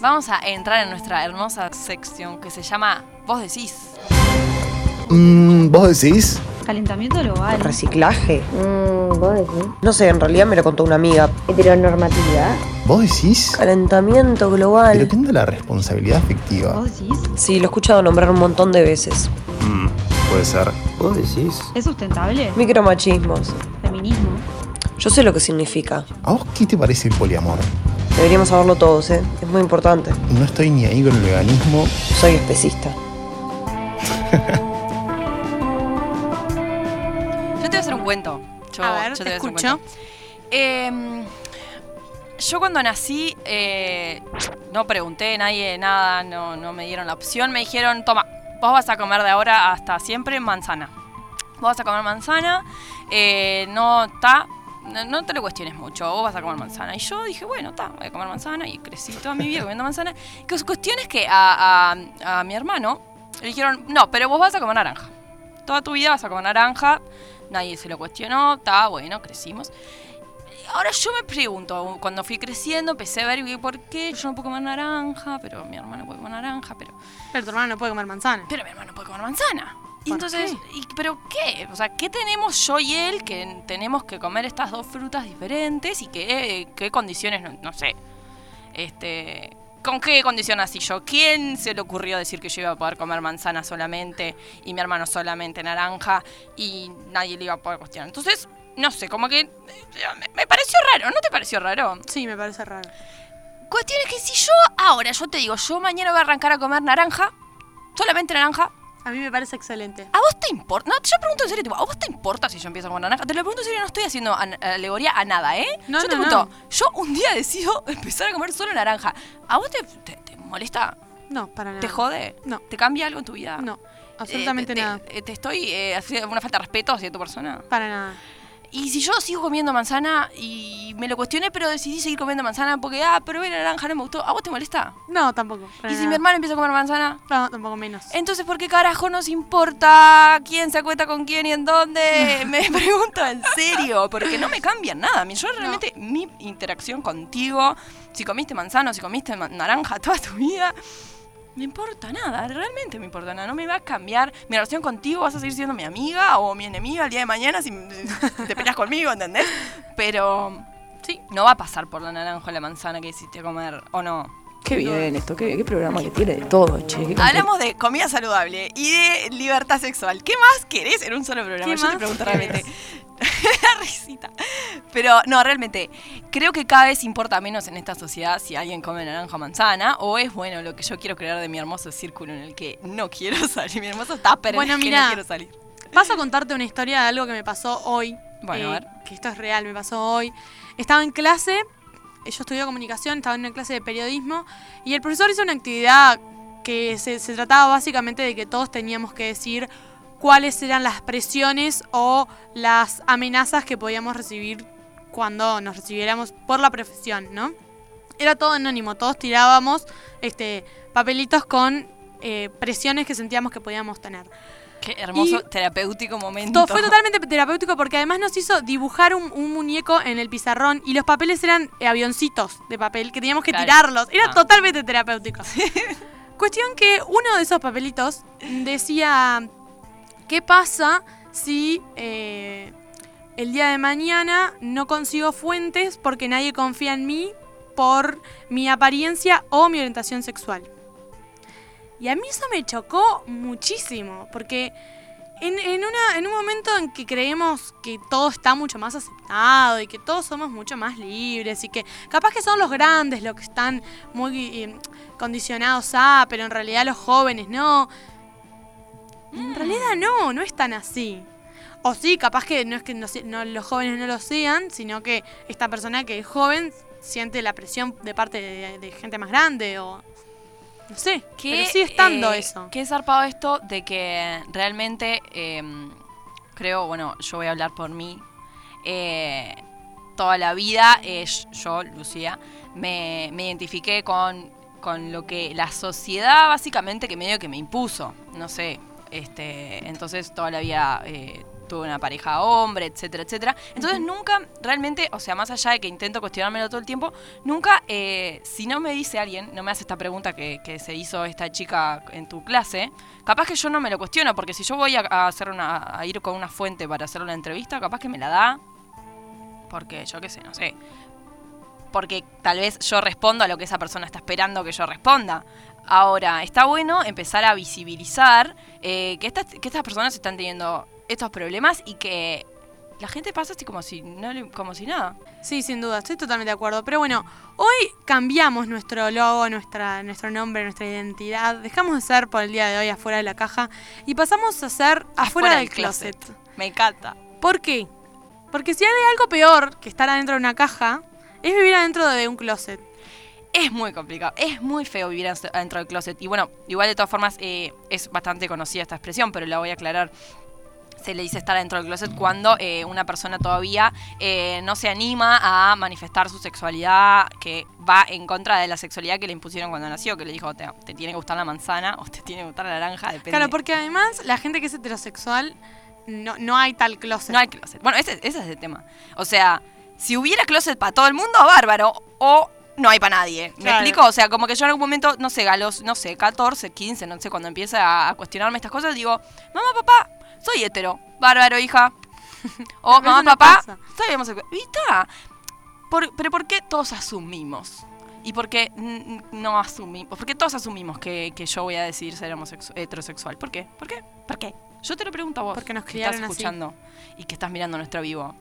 Vamos a entrar en nuestra hermosa sección que se llama Vos decís. Mm, ¿Vos decís? Calentamiento global. Reciclaje. Mm, ¿Vos decís? No sé, en realidad me lo contó una amiga. Heteronormatividad. ¿Vos decís? Calentamiento Pero global. ¿qué onda la responsabilidad afectiva? ¿Vos decís? Sí, lo he escuchado nombrar un montón de veces. Mm, puede ser. ¿Vos decís? ¿Es sustentable? Micromachismos. Feminismo. Yo sé lo que significa. ¿A vos qué te parece el poliamor? Deberíamos saberlo todos, ¿eh? Es muy importante. No estoy ni ahí con el veganismo. Soy especista. Yo te voy a hacer un cuento. Yo, A ver, yo te escucho. Em, yo cuando nací eh, no pregunté, nadie, nada, no, no me dieron la opción. Me dijeron, toma, vos vas a comer de ahora hasta siempre manzana. Vos vas a comer manzana, eh, no está, no, no te lo cuestiones mucho, vos vas a comer manzana. Y yo dije, bueno, está, voy a comer manzana y crecí toda mi vida comiendo manzana. Que cuestión es que a, a- a mi hermano le dijeron, no, pero vos vas a comer naranja. Toda tu vida vas a comer naranja, nadie se lo cuestionó, está bueno, crecimos. Ahora yo me pregunto, cuando fui creciendo empecé a ver y por qué yo no puedo comer naranja, pero mi hermano puede comer naranja, pero, Pero tu hermano no puede comer manzana. pero mi hermano puede comer manzana. Y ¿Por entonces, y- ¿pero qué? O sea, ¿qué tenemos yo y él que tenemos que comer estas dos frutas diferentes y qué, qué condiciones, no, no sé, este... ¿Con qué condición así yo? ¿Quién se le ocurrió decir que yo iba a poder comer manzana solamente y mi hermano solamente naranja y nadie le iba a poder cuestionar? Entonces, no sé, como que eh, me, me pareció raro, ¿no te pareció raro? Sí, me parece raro. Cuestión es que si yo ahora, yo te digo, yo mañana voy a arrancar a comer naranja, solamente naranja, A mí me parece excelente. ¿a vos te importa? No, yo pregunto en serio, tipo, ¿a vos te importa si yo empiezo a comer naranja? Te lo pregunto en serio, no estoy haciendo an- alegoría a nada, ¿eh? No, yo te no, pregunto, yo un día decido empezar a comer solo naranja. ¿A vos te, te- te molesta? No, para nada. ¿Te jode? No. ¿Te cambia algo en tu vida? No, absolutamente Eh, te- nada. Te, te estoy eh, haciendo una falta de respeto hacia tu persona. Para nada. Y si yo sigo comiendo manzana y me lo cuestioné, pero decidí seguir comiendo manzana porque, ah, pero la naranja no me gustó, ¿a vos te molesta? No, tampoco. ¿Y si mi hermano empieza a comer manzana? No, tampoco menos. Entonces, ¿por qué carajo nos importa quién se acuesta con quién y en dónde? Me pregunto en serio, porque no me cambia nada. Yo realmente, mi interacción contigo, si comiste manzana o si comiste naranja toda tu vida, me importa nada, realmente me importa nada. No me va a cambiar mi relación contigo, vas a seguir siendo mi amiga o mi enemiga el día de mañana si te peleas conmigo, ¿entendés? Pero sí, no va a pasar por la naranja o la manzana que hiciste comer, ¿o no? Qué bien esto, qué, qué programa que tiene de todo, che. Hablamos de comida saludable y de libertad sexual. ¿Qué más querés en un solo programa? ¿Qué Yo te pregunto realmente. La risita. Pero no, realmente, creo que cada vez importa menos en esta sociedad si alguien come naranja o manzana o es bueno lo que yo quiero crear de mi hermoso círculo en el que no quiero salir. Mi hermoso tupper Bueno, en el que mirá. no quiero salir. Paso a contarte una historia de algo que me pasó hoy. Bueno, a ver. Que esto es real, me pasó hoy. Estaba en clase, eh, yo estudié comunicación, estaba en una clase de periodismo y el profesor hizo una actividad que se, trataba básicamente de que todos teníamos que decir cuáles eran las presiones o las amenazas que podíamos recibir cuando nos recibiéramos por la profesión, ¿no? Era todo anónimo, todos tirábamos este, papelitos con eh, presiones que sentíamos que podíamos tener. Qué hermoso Y- terapéutico momento. Fue totalmente terapéutico porque además nos hizo dibujar un, un muñeco en el pizarrón y los papeles eran eh, avioncitos de papel que teníamos que Claro. tirarlos. Era Ah. totalmente terapéutico. Cuestión que uno de esos papelitos decía, ¿qué pasa si eh, el día de mañana no consigo fuentes porque nadie confía en mí por mi apariencia o mi orientación sexual? Y a mí eso me chocó muchísimo, porque en, en una, en un momento en que creemos que todo está mucho más aceptado y que todos somos mucho más libres y que capaz que son los grandes los que están muy eh, condicionados a, pero en realidad los jóvenes no. En realidad no, no es tan así. O sí, capaz que no es que no no- los jóvenes no lo sean, sino que esta persona que es joven siente la presión de parte de, de gente más grande o... No sé, ¿Qué, pero sigue estando eh, eso. Qué zarpado esto de que realmente eh, creo, bueno, yo voy a hablar por mí. eh, toda la vida, eh, yo, Lucía, me, me identifiqué con, con lo que la sociedad básicamente que medio que me impuso. No sé. Este, entonces toda la vida eh, tuve una pareja hombre, etcétera, etcétera. Entonces nunca, realmente, o sea, más allá de que intento cuestionármelo todo el tiempo, nunca, eh, si no me dice alguien, no me hace esta pregunta que, que se hizo esta chica en tu clase, capaz que yo no me lo cuestiono, porque si yo voy a, a hacer una, a ir con una fuente para hacer una entrevista, capaz que me la da, porque yo qué sé, no sé. Porque tal vez yo respondo a lo que esa persona está esperando que yo responda. Ahora, está bueno empezar a visibilizar eh, que, estas, que estas personas están teniendo estos problemas y que la gente pasa así como si, no, como si nada. Sí, sin duda, estoy totalmente de acuerdo. Pero bueno, hoy cambiamos nuestro logo, nuestra, nuestro nombre, nuestra identidad. Dejamos de ser por el día de hoy afuera de la caja y pasamos a ser afuera, del closet. Me encanta. ¿Por qué? Porque si hay algo peor que estar adentro de una caja, es vivir adentro de un closet. Es muy complicado, es muy feo vivir adentro adentro del closet. Y bueno, igual de todas formas eh, es bastante conocida esta expresión, pero la voy a aclarar. Se le dice estar dentro del closet cuando eh, una persona todavía eh, no se anima a manifestar su sexualidad que va en contra de la sexualidad que le impusieron cuando nació, que le dijo te, te tiene que gustar la manzana o te tiene que gustar la naranja, depende. Claro, porque además la gente que es heterosexual no, no hay tal closet. No hay closet. Bueno, ese, ese es el tema. O sea, si hubiera closet para todo el mundo, bárbaro. O no hay para nadie. ¿Me Claro. explico? O sea, como que yo en algún momento, no sé, a los, no sé, 14, 15, no sé, cuando empieza a cuestionarme estas cosas, digo, mamá, papá, soy hetero. Bárbaro, hija. O Pero mamá, no papá, pasa. soy homosexual. Y está. Por- pero ¿por qué todos asumimos? ¿Y por qué no asumimos? ¿Por qué todos asumimos que, que yo voy a decidir ser heterosexual? ¿Por qué? ¿Por qué? ¿Por qué? Yo te lo pregunto a vos. Porque nos que estás así. escuchando y que estás mirando nuestro vivo.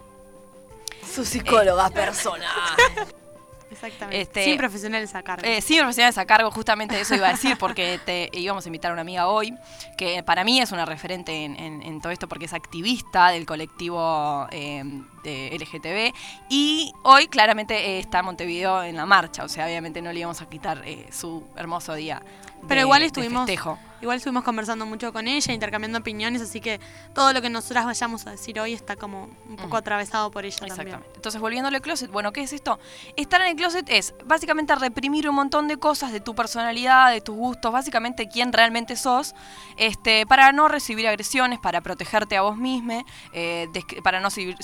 Su psicóloga personal. Exactamente. Este, Sin profesionales a cargo. Eh, sí, profesionales a cargo, justamente eso iba a decir, porque te íbamos a invitar a una amiga hoy, que para mí es una referente en, en- en todo esto, porque es activista del colectivo eh, de LGTB, y hoy claramente eh, está Montevideo en la marcha, o sea, obviamente no le íbamos a quitar eh, su hermoso día. de- Pero igual estuvimos, igual estuvimos conversando mucho con ella, intercambiando opiniones, así que todo lo que nosotras vayamos a decir hoy está como un poco Ujú. atravesado por ella también. Exactamente. Entonces, volviendo al closet, bueno, ¿qué es esto? Estar en el closet es básicamente reprimir un montón de cosas de tu personalidad, de tus gustos, básicamente quién realmente sos, este, para no recibir agresiones, para protegerte a vos mismo, eh, para no recibir,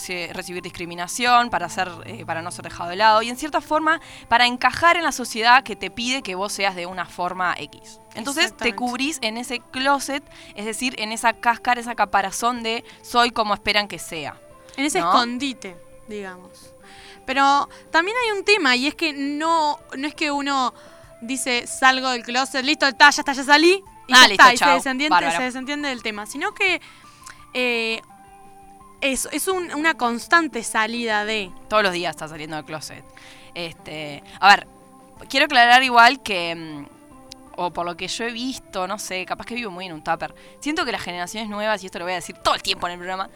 recibir discriminación, para, ser, eh, para no ser dejado de lado y en cierta forma para encajar en la sociedad que te pide que vos seas de una forma X. Entonces te cubrís en ese closet, es decir, en esa cáscara, esa caparazón de soy como esperan que sea. En ese ¿No? escondite, digamos. Pero también hay un tema y es que no, no es que uno dice salgo del closet, listo, está, ya está, ya salí y Ah, ya listo, está, y se desentiende, se desentiende del tema, sino que eh, es, es un- una constante salida de... todos los días está saliendo del closet. Este, a ver, quiero aclarar igual que, mm, o por lo que yo he visto, no sé, capaz que vivo muy en un tupper, siento que las generaciones nuevas, y esto lo voy a decir todo el tiempo en el programa,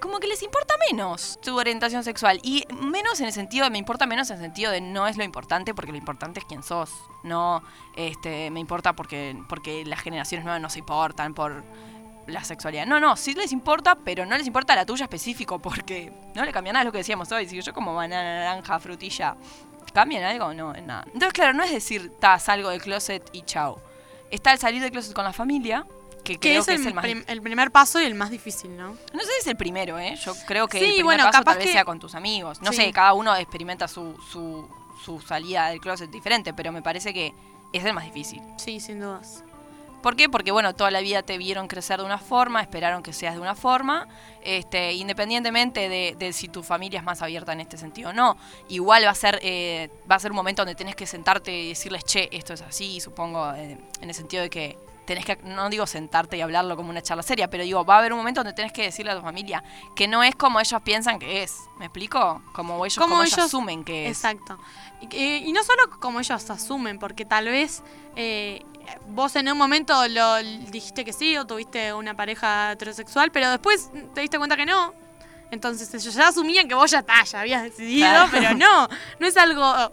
como que les importa menos su orientación sexual. Y menos en el sentido de, me importa menos en el sentido de no es lo importante, porque lo importante es quién sos. No, este, me importa porque, porque las generaciones nuevas no se importan por la sexualidad. No, no, sí les importa, pero no les importa la tuya específico, porque no le cambia nada lo que decíamos hoy. Si yo como banana, naranja, frutilla, ¿cambian algo? No, en nada. Entonces, claro, no es decir, ta, salgo del closet y chao. Está el salir del closet con la familia, que, Que creo es que el, es el más... prim- el primer paso y el más difícil, ¿no? No sé si es el primero, ¿eh? Yo creo que Sí, el primer bueno, paso capaz tal vez que- sea con tus amigos. No Sí. sé, cada uno experimenta su, su, su salida del closet diferente, pero me parece que es el más difícil. Sí, sin dudas. ¿Por qué? Porque, bueno, toda la vida te vieron crecer de una forma, esperaron que seas de una forma, este, independientemente de, de si tu familia es más abierta en este sentido o no. Igual va a ser eh, va a ser un momento donde tenés que sentarte y decirles, che, esto es así, supongo, eh, en el sentido de que tenés que, no digo sentarte y hablarlo como una charla seria, pero digo, va a haber un momento donde tenés que decirle a tu familia que no es como ellos piensan que es. ¿Me explico? Como ellos, Como como ellos ellos- asumen que es. Exacto. Y, y no solo como ellos asumen, porque tal vez eh, vos en un momento lo dijiste que sí o tuviste una pareja heterosexual, pero después te diste cuenta que no. Entonces ellos ya asumían que vos ya, está, ya habías decidido, Claro. pero no, no es algo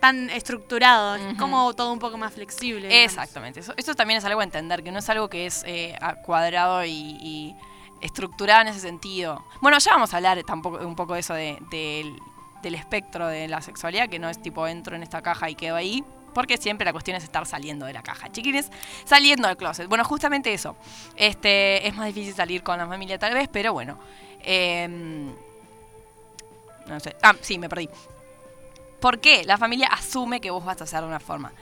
tan estructurado, es como todo un poco más flexible. digamos. Exactamente. Eso, eso también es algo a entender, que no es algo que es eh, cuadrado y, y estructurado en ese sentido. Bueno, ya vamos a hablar tampoco un poco de eso de- del, del espectro de la sexualidad, que no es tipo entro en esta caja y quedo ahí. Porque siempre la cuestión es estar saliendo de la caja. Chiquines, saliendo del closet. Bueno, justamente eso. Este, es más difícil salir con la familia tal vez, pero bueno. Em, no sé. Ah, sí, me perdí. ¿Por qué? La familia asume que vos vas a hacer de una forma.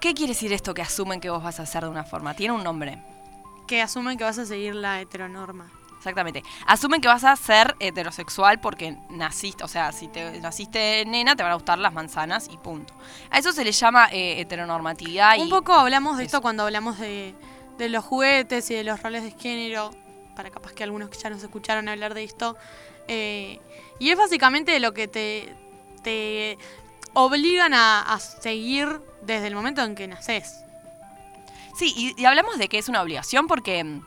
¿Qué quiere decir esto que asumen que vos vas a hacer de una forma? Tiene un nombre. Que asumen que vas a seguir la heteronorma. Exactamente. Asumen que vas a ser heterosexual porque naciste, o sea, si te naciste nena, te van a gustar las manzanas y punto. A eso se le llama eh, heteronormatividad. Un y poco hablamos de eso. esto cuando hablamos de, de los juguetes y de los roles de género, para capaz que algunos que ya nos escucharon hablar de esto. eh, y es básicamente lo que te, te obligan a, a seguir desde el momento en que naces. Sí, y, y hablamos de que es una obligación porque mm,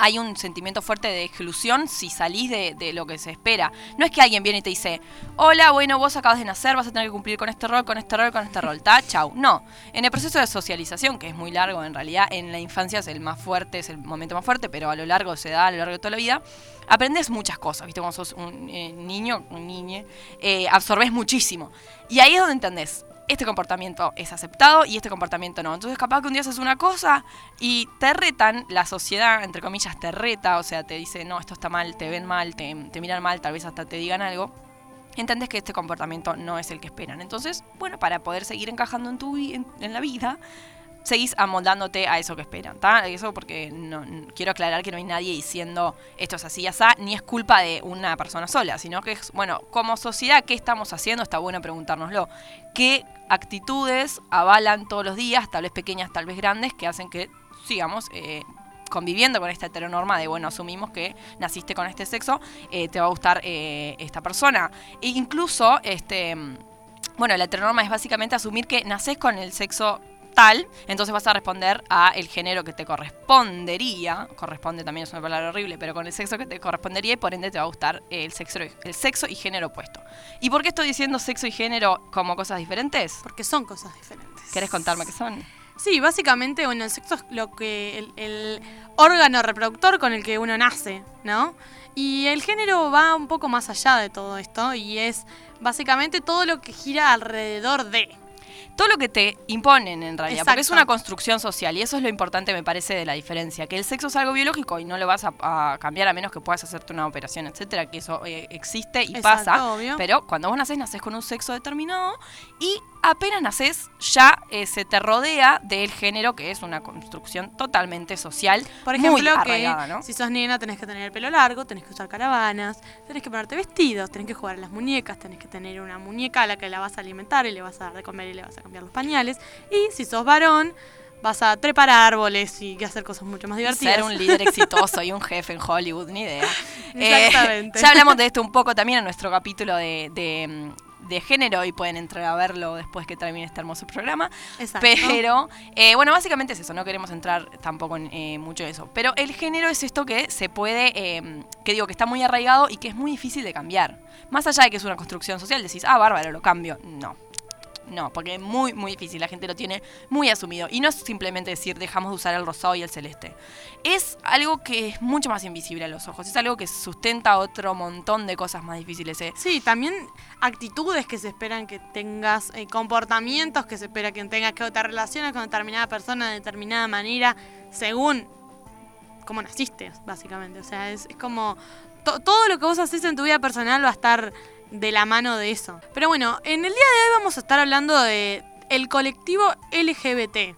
hay un sentimiento fuerte de exclusión si salís de, lo que se espera. No es que alguien viene y te dice, hola, bueno, vos acabas de nacer, vas a tener que cumplir con este rol, con este rol, con este rol, ¿ta? Chau. No. En el proceso de socialización, que es muy largo en realidad, en la infancia es el más fuerte, es el momento más fuerte, pero a lo largo se da, a lo largo de toda la vida, aprendes muchas cosas, ¿viste? Cuando sos un eh, niño, un niñe, eh, absorbes muchísimo. Y ahí es donde entendés. Este comportamiento es aceptado y este comportamiento no. Entonces, capaz que un día haces una cosa y te retan, la sociedad, entre comillas, te reta, o sea, te dice, no, esto está mal, te ven mal, te, miran mal, tal vez hasta te digan algo. Entendés que este comportamiento no es el que esperan. Entonces, bueno, para poder seguir encajando en, tu, en, la vida, seguís amoldándote a eso que esperan, ¿está? Eso porque no, quiero aclarar que no hay nadie diciendo esto es así, así, ni es culpa de una persona sola, sino que es, bueno, como sociedad, ¿qué estamos haciendo? Está bueno preguntárnoslo. ¿Qué actitudes avalan todos los días, tal vez pequeñas, tal vez grandes, que hacen que sigamos eh, conviviendo con esta heteronorma de, bueno, asumimos que naciste con este sexo, eh, te va a gustar eh, esta persona. E incluso, este, mm, bueno, la heteronorma es básicamente asumir que nacés con el sexo tal, entonces vas a responder a el género que te correspondería, corresponde también es una palabra horrible, pero con el sexo que te correspondería y por ende te va a gustar el sexo, el sexo y género opuesto. ¿Y por qué estoy diciendo sexo y género como cosas diferentes? Porque son cosas diferentes. ¿Querés contarme qué son? Sí, básicamente, bueno, el sexo es lo que el, el órgano reproductor con el que uno nace, ¿no? Y el género va un poco más allá de todo esto y es básicamente todo lo que gira alrededor de. Todo lo que te imponen en realidad, porque es una construcción social y eso es lo importante me parece de la diferencia, que el sexo es algo biológico y no lo vas a, a cambiar a menos que puedas hacerte una operación, etcétera, que eso eh, existe y Exacto, pasa, obvio. pero cuando vos nacés, nacés con un sexo determinado y apenas nacés ya eh, se te rodea del género que es una construcción totalmente social, Por muy ejemplo, que arraigada, ¿no? si sos nena tenés que tener el pelo largo, tenés que usar caravanas, tenés que ponerte vestidos, tenés que jugar a las muñecas, tenés que tener una muñeca a la que la vas a alimentar y le vas a dar de comer y le vas a cambiar los pañales. Y si sos varón, vas a trepar árboles y hacer cosas mucho más divertidas. Ser un líder exitoso y un jefe en Hollywood, ni idea. Eh, Exactamente. ya hablamos de esto un poco también en nuestro capítulo de, de, mm, de género y pueden entrar a verlo después que termine este hermoso programa. Exacto. Pero, eh, bueno, básicamente es eso, no queremos entrar tampoco en eh, mucho en eso. Pero el género es esto que se puede, eh, que digo, que está muy arraigado y que es muy difícil de cambiar. Más allá de que es una construcción social, decís, ah, bárbaro, lo cambio. No. No, porque es muy, muy difícil. La gente lo tiene muy asumido. Y no es simplemente decir, dejamos de usar el rosado y el celeste. Es algo que es mucho más invisible a los ojos. Es algo que sustenta otro montón de cosas más difíciles. eh. Sí, también actitudes que se esperan que tengas, eh, comportamientos que se espera que tengas, que te relaciones con determinada persona de determinada manera, según cómo naciste, básicamente. O sea, es, como to- todo lo que vos haces en tu vida personal va a estar de la mano de eso. Pero bueno, en el día de hoy vamos a estar hablando de el colectivo LGBT.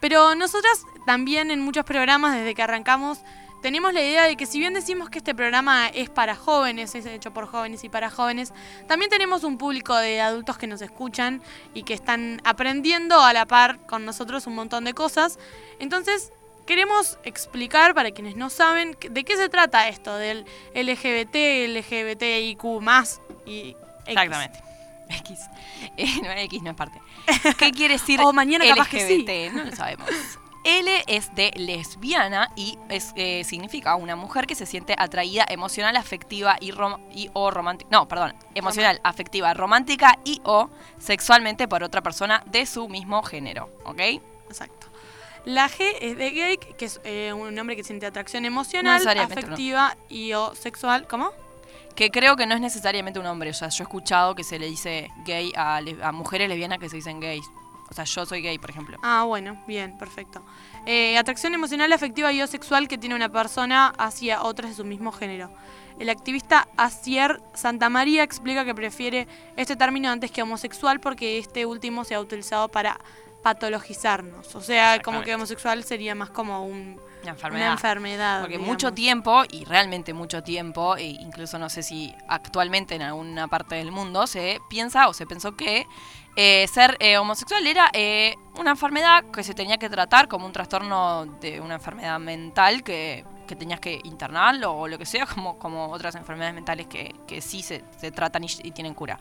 Pero nosotras también en muchos programas desde que arrancamos tenemos la idea de que si bien decimos que este programa es para jóvenes, es hecho por jóvenes y para jóvenes, también tenemos un público de adultos que nos escuchan y que están aprendiendo a la par con nosotros un montón de cosas. Entonces, queremos explicar para quienes no saben de qué se trata esto del LGBT, LGBTIQ y X. Exactamente. X. Eh, no, X no es parte. ¿Qué quiere decir O mañana capaz que sí. LGBT? No lo sabemos. L es de lesbiana y es, eh, significa una mujer que se siente atraída emocional, afectiva y, rom- y o romántica. No, perdón. Emocional, afectiva, romántica y o sexualmente por otra persona de su mismo género. ¿Ok? Exacto. La G es de gay, que es eh, un hombre que siente atracción emocional, afectiva y o sexual. ¿Cómo? Que creo que no es necesariamente un hombre. O sea, yo he escuchado que se le dice gay a, a mujeres lesbianas que se dicen gays. O sea, yo soy gay, por ejemplo. Ah, bueno, bien, perfecto. Eh, atracción emocional, afectiva y o sexual que tiene una persona hacia otras de su mismo género. El activista Asier Santamaría explica que prefiere este término antes que homosexual porque este último se ha utilizado para patologizarnos. O sea, como que homosexual sería más como un- Una enfermedad. una enfermedad. Porque digamos. mucho tiempo, y realmente mucho tiempo, e incluso no sé si actualmente en alguna parte del mundo, se piensa o se pensó que eh, ser eh, homosexual era eh, una enfermedad que se tenía que tratar como un trastorno de una enfermedad mental que, que tenías que internarlo o lo que sea, como, como otras enfermedades mentales que, que sí se, se tratan y, y tienen cura.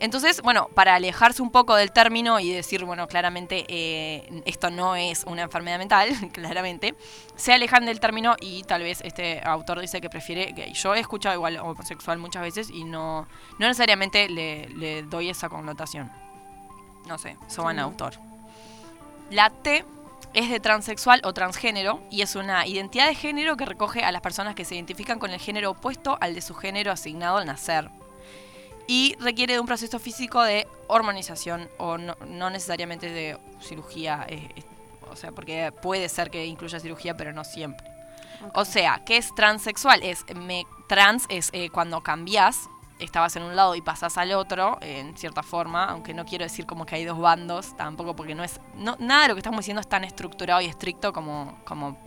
Entonces, bueno, para alejarse un poco del término y decir, bueno, claramente eh, esto no es una enfermedad mental, claramente, se alejan del término y tal vez este autor dice que prefiere gay. Yo he escuchado igual homosexual muchas veces y no, no necesariamente le, le doy esa connotación. No sé, en Mm. autor. La T es de transexual o transgénero y es una identidad de género que recoge a las personas que se identifican con el género opuesto al de su género asignado al nacer. Y requiere de un proceso físico de hormonización o no, no necesariamente de cirugía. eh, eh, o sea, porque puede ser que incluya cirugía, pero no siempre. O sea, ¿qué es transexual? Es me, trans es eh, cuando cambias, estabas en un lado y pasás al otro, en cierta forma, aunque no quiero decir como que hay dos bandos, tampoco porque no es. No, nada de lo que estamos diciendo es tan estructurado y estricto como, como,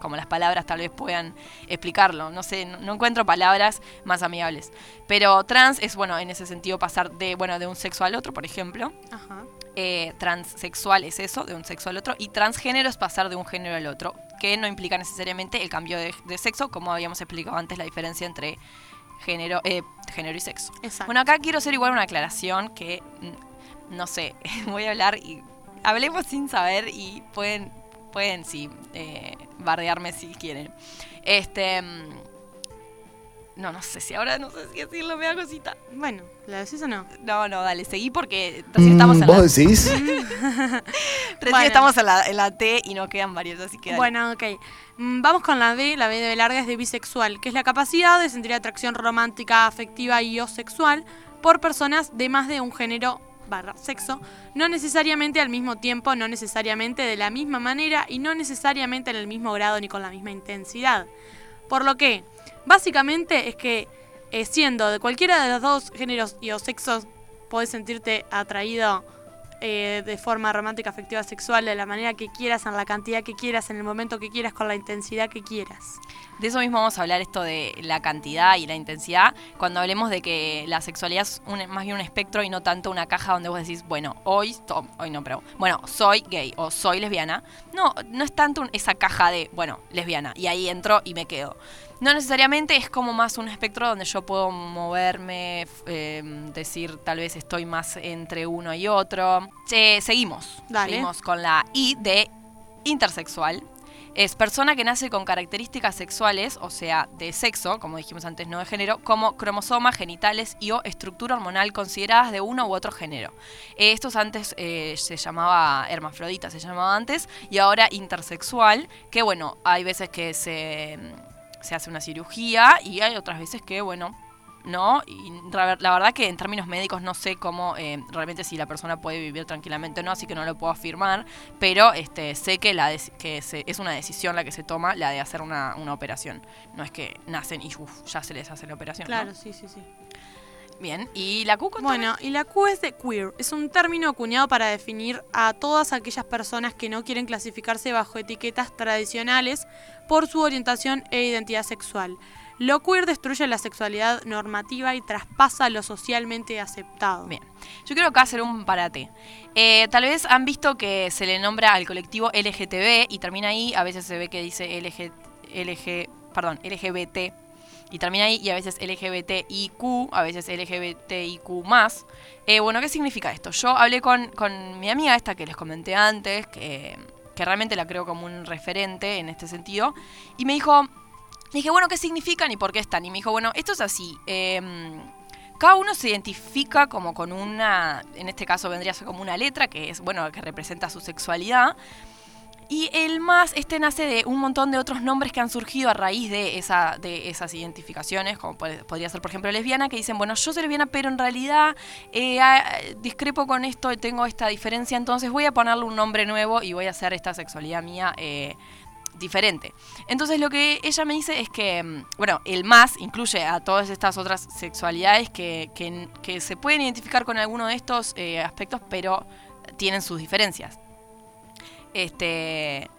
como las palabras tal vez puedan explicarlo. No sé, no, no encuentro palabras más amigables. Pero trans es, bueno, en ese sentido pasar de, bueno, de un sexo al otro, por ejemplo Ajá. eh, transexual es eso, de un sexo al otro, y transgénero es pasar de un género al otro, que no implica necesariamente el cambio de, de sexo, como habíamos explicado antes la diferencia entre género, eh, género y sexo. Exacto. Bueno, acá quiero hacer igual una aclaración que, mm, no sé, voy a hablar y hablemos sin saber y pueden, pueden sí, eh, bardearme si quieren. Este... mm, No, no sé si ahora no sé si decirlo, me da cosita. Bueno, ¿la decís o no? No, no, dale, seguí porque recién estamos en la, Mm, ¿Vos decís? Recién Bueno. estamos en la, en la T y nos quedan varios, así que dale. Bueno, ok. Mm, Vamos con la B. La B de larga es de bisexual, que es la capacidad de sentir atracción romántica, afectiva y o sexual por personas de más de un género barra sexo, no necesariamente al mismo tiempo, no necesariamente de la misma manera y no necesariamente en el mismo grado ni con la misma intensidad. Por lo que, básicamente es que eh, siendo de cualquiera de los dos géneros y o sexos, podés sentirte atraído eh, de forma romántica, afectiva, sexual, de la manera que quieras, en la cantidad que quieras, en el momento que quieras, con la intensidad que quieras. De eso mismo vamos a hablar esto de la cantidad y la intensidad, cuando hablemos de que la sexualidad es más bien un espectro y no tanto una caja donde vos decís, bueno, hoy, hoy no, pero bueno, soy gay o soy lesbiana. No, no es tanto esa caja de, bueno, lesbiana, y ahí entro y me quedo. No necesariamente es como más un espectro donde yo puedo moverme, eh, decir tal vez estoy más entre uno y otro. Eh, seguimos. Dale. Seguimos con la I de intersexual. Es persona que nace con características sexuales, o sea, de sexo, como dijimos antes, no de género, como cromosomas, genitales y o estructura hormonal consideradas de uno u otro género. Eh, Estos antes eh, se llamaba hermafrodita, se llamaba antes, y ahora intersexual, que bueno, hay veces que se, se hace una cirugía y hay otras veces que, bueno, no. Y la verdad que en términos médicos no sé cómo eh, realmente si la persona puede vivir tranquilamente o no, así que no lo puedo afirmar, pero este sé que, la que se- es una decisión la que se toma, la de hacer una, una operación. No es que nacen y uf, ya se les hace la operación. ¿no? Claro, sí, sí, sí. Bien, y la Q contame. Bueno, y la Q es de queer. Es un término acuñado para definir a todas aquellas personas que no quieren clasificarse bajo etiquetas tradicionales por su orientación e identidad sexual. Lo queer destruye la sexualidad normativa y traspasa lo socialmente aceptado. Bien. Yo quiero acá hacer un parate. Eh, tal vez han visto que se le nombra al colectivo LGTB y termina ahí, a veces se ve que dice LG, LG, perdón, LGBT y termina ahí, y a veces LGBTIQ, a veces LGBTIQ más. Eh, bueno, ¿qué significa esto? Yo hablé con, con mi amiga esta que les comenté antes, que, que realmente la creo como un referente en este sentido, y me dijo, dije, bueno, ¿qué significan y por qué están? Y me dijo, bueno, esto es así. em, cada uno se identifica como con una, en este caso vendría a ser como una letra, que es, bueno, que representa su sexualidad. Y el más, este nace de un montón de otros nombres que han surgido a raíz de, esa, de esas identificaciones, como podría ser, por ejemplo, lesbiana, que dicen, bueno, yo soy lesbiana, pero en realidad eh, ah, discrepo con esto tengo esta diferencia, entonces voy a ponerle un nombre nuevo y voy a hacer esta sexualidad mía eh, diferente. Entonces lo que ella me dice es que, mm, bueno, el más incluye a todas estas otras sexualidades que se pueden identificar con alguno de estos eh, aspectos, pero tienen sus diferencias. Este.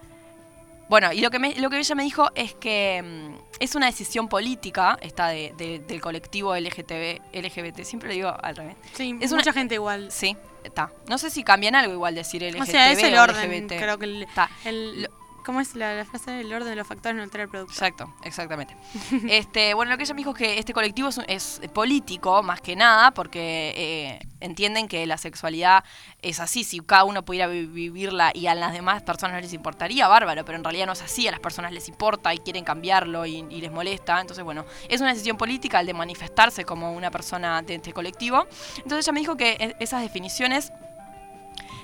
Bueno, y lo que, me- lo que ella me dijo es que mm, es una decisión política, esta de- de- del colectivo LGTB, LGBT, siempre lo digo al revés. Sí, Es mucha una- gente igual. Sí, está. No sé si cambian algo igual decir LGTB O sea, es el o orden. LGBT. Creo que el, el- ¿Cómo es la, la frase? El orden de los factores no altera el producto. Exacto, exactamente. este, bueno, lo que ella me dijo es que este colectivo es, es político, más que nada, porque eh, entienden que la sexualidad es así. Si cada uno pudiera vi- vivirla y a las demás personas no les importaría, bárbaro, pero en realidad no es así. A las personas les importa y quieren cambiarlo y, y les molesta. Entonces, bueno, es una decisión política el de manifestarse como una persona de este colectivo. Entonces, ella me dijo que e- esas definiciones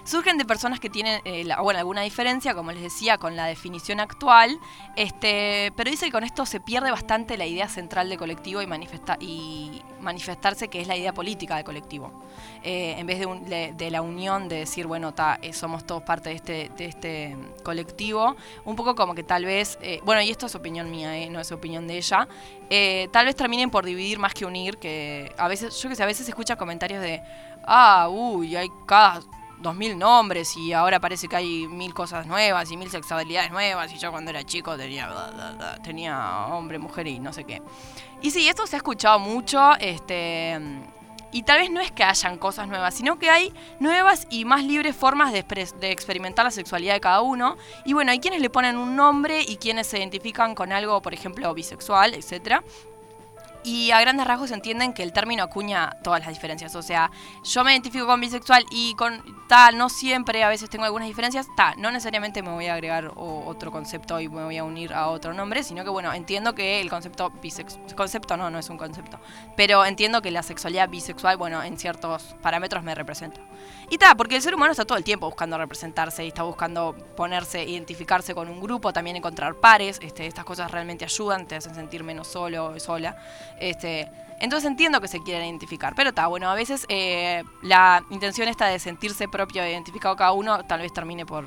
surgen de personas que tienen eh, bueno, alguna diferencia, como les decía, con la definición actual, este, pero dice que con esto se pierde bastante la idea central de colectivo y, manifesta y manifestarse que es la idea política de colectivo. Eh, en vez de, un- de- la unión de decir, bueno, ta, eh, somos todos parte de este, de este colectivo, un poco como que tal vez, bueno, y esto es opinión mía, no es opinión de ella, tal vez terminen por dividir más que unir, que a veces, yo que sé, a veces se escucha comentarios de, ah, uy, hay cada dos mil nombres y ahora parece que hay mil cosas nuevas y mil sexualidades nuevas y yo cuando era chico tenía tenía hombre, mujer y no sé qué. Y sí, esto se ha escuchado mucho, este y tal vez no es que hayan cosas nuevas, sino que hay nuevas y más libres formas de, de experimentar la sexualidad de cada uno. Y bueno, hay quienes le ponen un nombre y quienes se identifican con algo, por ejemplo, bisexual, etcétera. Y a grandes rasgos entienden que el término acuña todas las diferencias. O sea, yo me identifico con bisexual y con tal, no siempre, a veces tengo algunas diferencias, ta, no necesariamente me voy a agregar o- otro concepto y me voy a unir a otro nombre, sino que bueno, entiendo que el concepto bisexual, concepto no, no es un concepto, pero entiendo que la sexualidad bisexual, bueno, en ciertos parámetros me representa. Y ta, porque el ser humano está todo el tiempo buscando representarse y está buscando ponerse, identificarse con un grupo, también encontrar pares, este, estas cosas realmente ayudan, te hacen sentir menos solo o sola. Este, entonces entiendo que se quieren identificar, pero está bueno, a veces eh, la intención esta de sentirse propio identificado cada uno tal vez termine por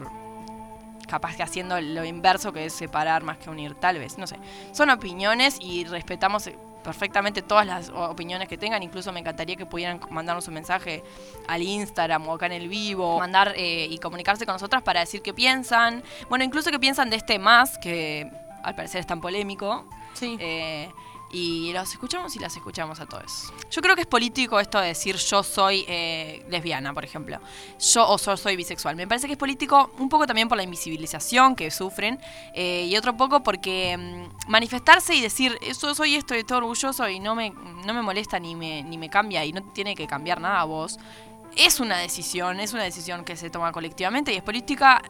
capaz que haciendo lo inverso que es separar más que unir, tal vez, no sé. Son opiniones y respetamos eh, perfectamente todas las opiniones que tengan, incluso me encantaría que pudieran mandarnos un mensaje al Instagram o acá en el vivo, mandar eh, y comunicarse con nosotras para decir qué piensan, bueno, incluso qué piensan de este más, que al parecer es tan polémico, Sí. eh, y los escuchamos y las escuchamos a todos. Yo creo que es político esto de decir yo soy eh, lesbiana, por ejemplo. Yo o yo soy bisexual. Me parece que es político un poco también por la invisibilización que sufren eh, y otro poco porque mm, manifestarse y decir yo soy esto y estoy orgulloso y no me, no me molesta ni me, ni me cambia y no tiene que cambiar nada a vos. Es una decisión, es una decisión que se toma colectivamente y es política,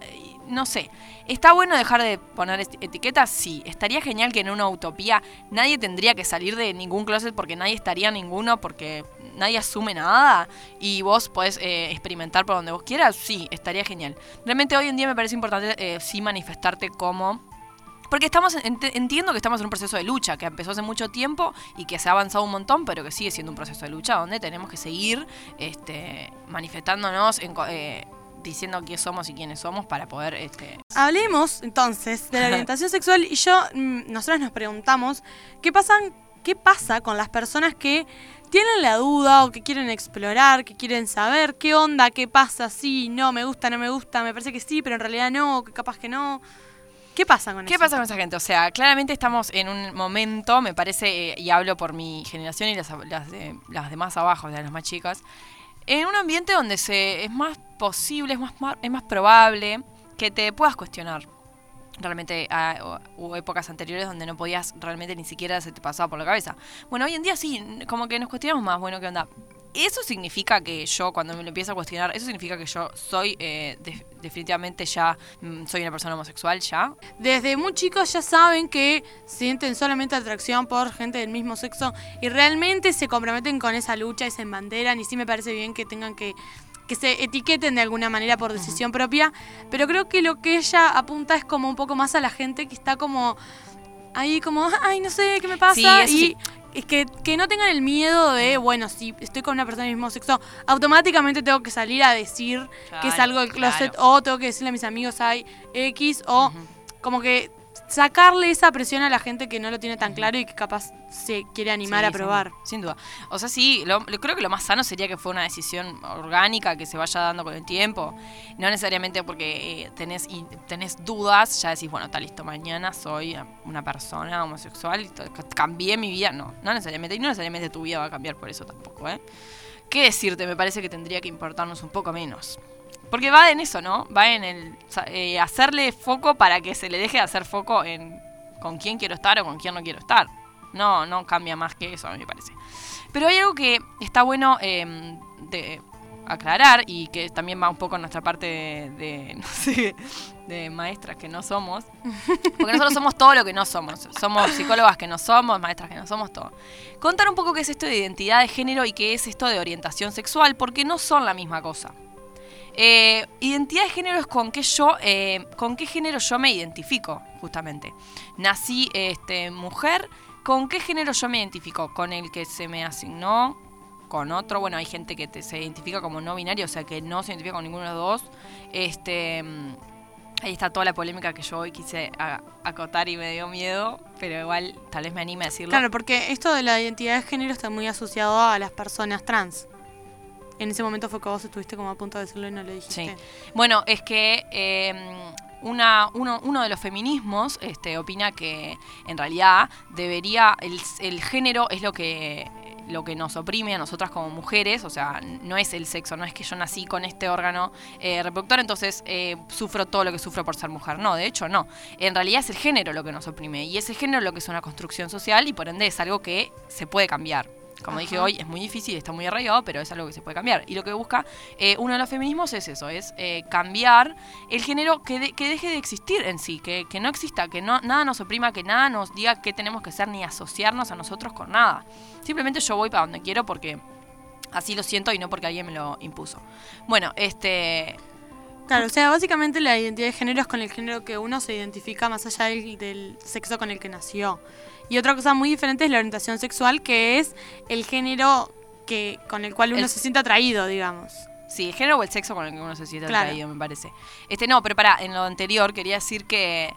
no sé. ¿Está bueno dejar de poner eti- etiquetas? Sí. ¿Estaría genial que en una utopía nadie tendría que salir de ningún closet porque nadie estaría ninguno, porque nadie asume nada y vos podés eh, experimentar por donde vos quieras? Sí, estaría genial. Realmente hoy en día me parece importante eh, sí manifestarte como... Porque estamos, ent- entiendo que estamos en un proceso de lucha que empezó hace mucho tiempo y que se ha avanzado un montón, pero que sigue siendo un proceso de lucha donde tenemos que seguir este, manifestándonos, en eh, diciendo quiénes somos y quiénes somos para poder este, Hablemos entonces de la orientación sexual y yo, mm, nosotros nos preguntamos qué pasan, qué pasa con las personas que tienen la duda o que quieren explorar, que quieren saber qué onda, qué pasa, sí, no, me gusta, no me gusta, me parece que sí, pero en realidad no, que capaz que no. ¿Qué pasa con ¿Qué eso? pasa con esa gente? O sea, claramente estamos en un momento, me parece, eh, y hablo por mi generación y las, las, de, las demás abajo, de las más chicas, en un ambiente donde se es más posible, es más, es más probable que te puedas cuestionar. Realmente ah, o- hubo épocas anteriores donde no podías, realmente ni siquiera se te pasaba por la cabeza. Bueno, hoy en día sí, como que nos cuestionamos más, bueno, ¿qué onda? Eso significa que yo, cuando me lo empiezo a cuestionar, eso significa que yo soy, eh, de- definitivamente ya, mm, soy una persona homosexual ya. Desde muy chicos ya saben que sienten solamente atracción por gente del mismo sexo y realmente se comprometen con esa lucha y se embanderan y sí me parece bien que tengan que que se etiqueten de alguna manera por decisión propia, pero creo que lo que ella apunta es como un poco más a la gente que está como ahí como, ay, no sé qué me pasa, Sí, y sí. Es que, que no tengan el miedo de, bueno, si estoy con una persona del mismo sexo, automáticamente tengo que salir a decir que Claro, algo del closet, claro. o tengo que decirle a mis amigos, hay X, o como que sacarle esa presión a la gente que no lo tiene tan claro y que capaz se quiere animar Sí, a probar. Sin, sin duda. O sea, sí, lo, lo- creo que lo más sano sería que fue una decisión orgánica que se vaya dando con el tiempo. No necesariamente porque eh, tenés, y tenés dudas, ya decís, bueno, está listo, mañana soy una persona homosexual y cambié mi vida. No, no necesariamente. Y no necesariamente tu vida va a cambiar por eso tampoco, ¿eh? ¿Qué decirte? Me parece que tendría que importarnos un poco menos. Porque va en eso, ¿no? Va en el eh, hacerle foco para que se le deje de hacer foco en con quién quiero estar o con quién no quiero estar. No, no cambia más que eso, a mí me parece. Pero hay algo que está bueno eh, de aclarar y que también va un poco en nuestra parte de, de, no sé, de maestras que no somos. Porque nosotros somos todo lo que no somos. Somos psicólogas que no somos, maestras que no somos, todo. Contar un poco qué es esto de identidad de género y qué es esto de orientación sexual, porque no son la misma cosa. Eh, identidad de género es con qué yo, eh, con qué género yo me identifico, justamente. Nací este, mujer, ¿con qué género yo me identifico? Con el que se me asignó, con otro. Bueno, hay gente que se identifica como no binario, o sea que no se identifica con ninguno de los dos. Este, mm, ahí está toda la polémica que yo hoy quise acotar y me dio miedo, pero igual tal vez me anime a decirlo. Claro, porque esto de la identidad de género está muy asociado a las personas trans. En ese momento fue que vos estuviste como a punto de decirlo y no lo dijiste. Sí. Bueno, es que eh, una, uno, uno de los feminismos este, opina que en realidad debería, el, el género es lo que lo que nos oprime a nosotras como mujeres, o sea, no es el sexo, no es que yo nací con este órgano eh, reproductor, entonces eh, sufro todo lo que sufro por ser mujer. No, de hecho no. En realidad es el género lo que nos oprime y ese género lo que es una construcción social y por ende es algo que se puede cambiar. Como dije hoy, es muy difícil, está muy arraigado, pero es algo que se puede cambiar. Y lo que busca eh, uno de los feminismos es eso, es eh, cambiar el género que, de- que deje de existir en sí, que, que no exista, que no, nada nos oprima, que nada nos diga qué tenemos que hacer ni asociarnos a nosotros con nada. Simplemente yo voy para donde quiero porque así lo siento y no porque alguien me lo impuso. Bueno, este... Claro, o sea, básicamente la identidad de género es con el género que uno se identifica más allá del, del sexo con el que nació. Y otra cosa muy diferente es la orientación sexual, que es el género que con el cual uno El- se siente atraído, digamos. Sí, el género o el sexo con el que uno se siente Claro. atraído, me parece. Este, no, pero para, en lo anterior quería decir que,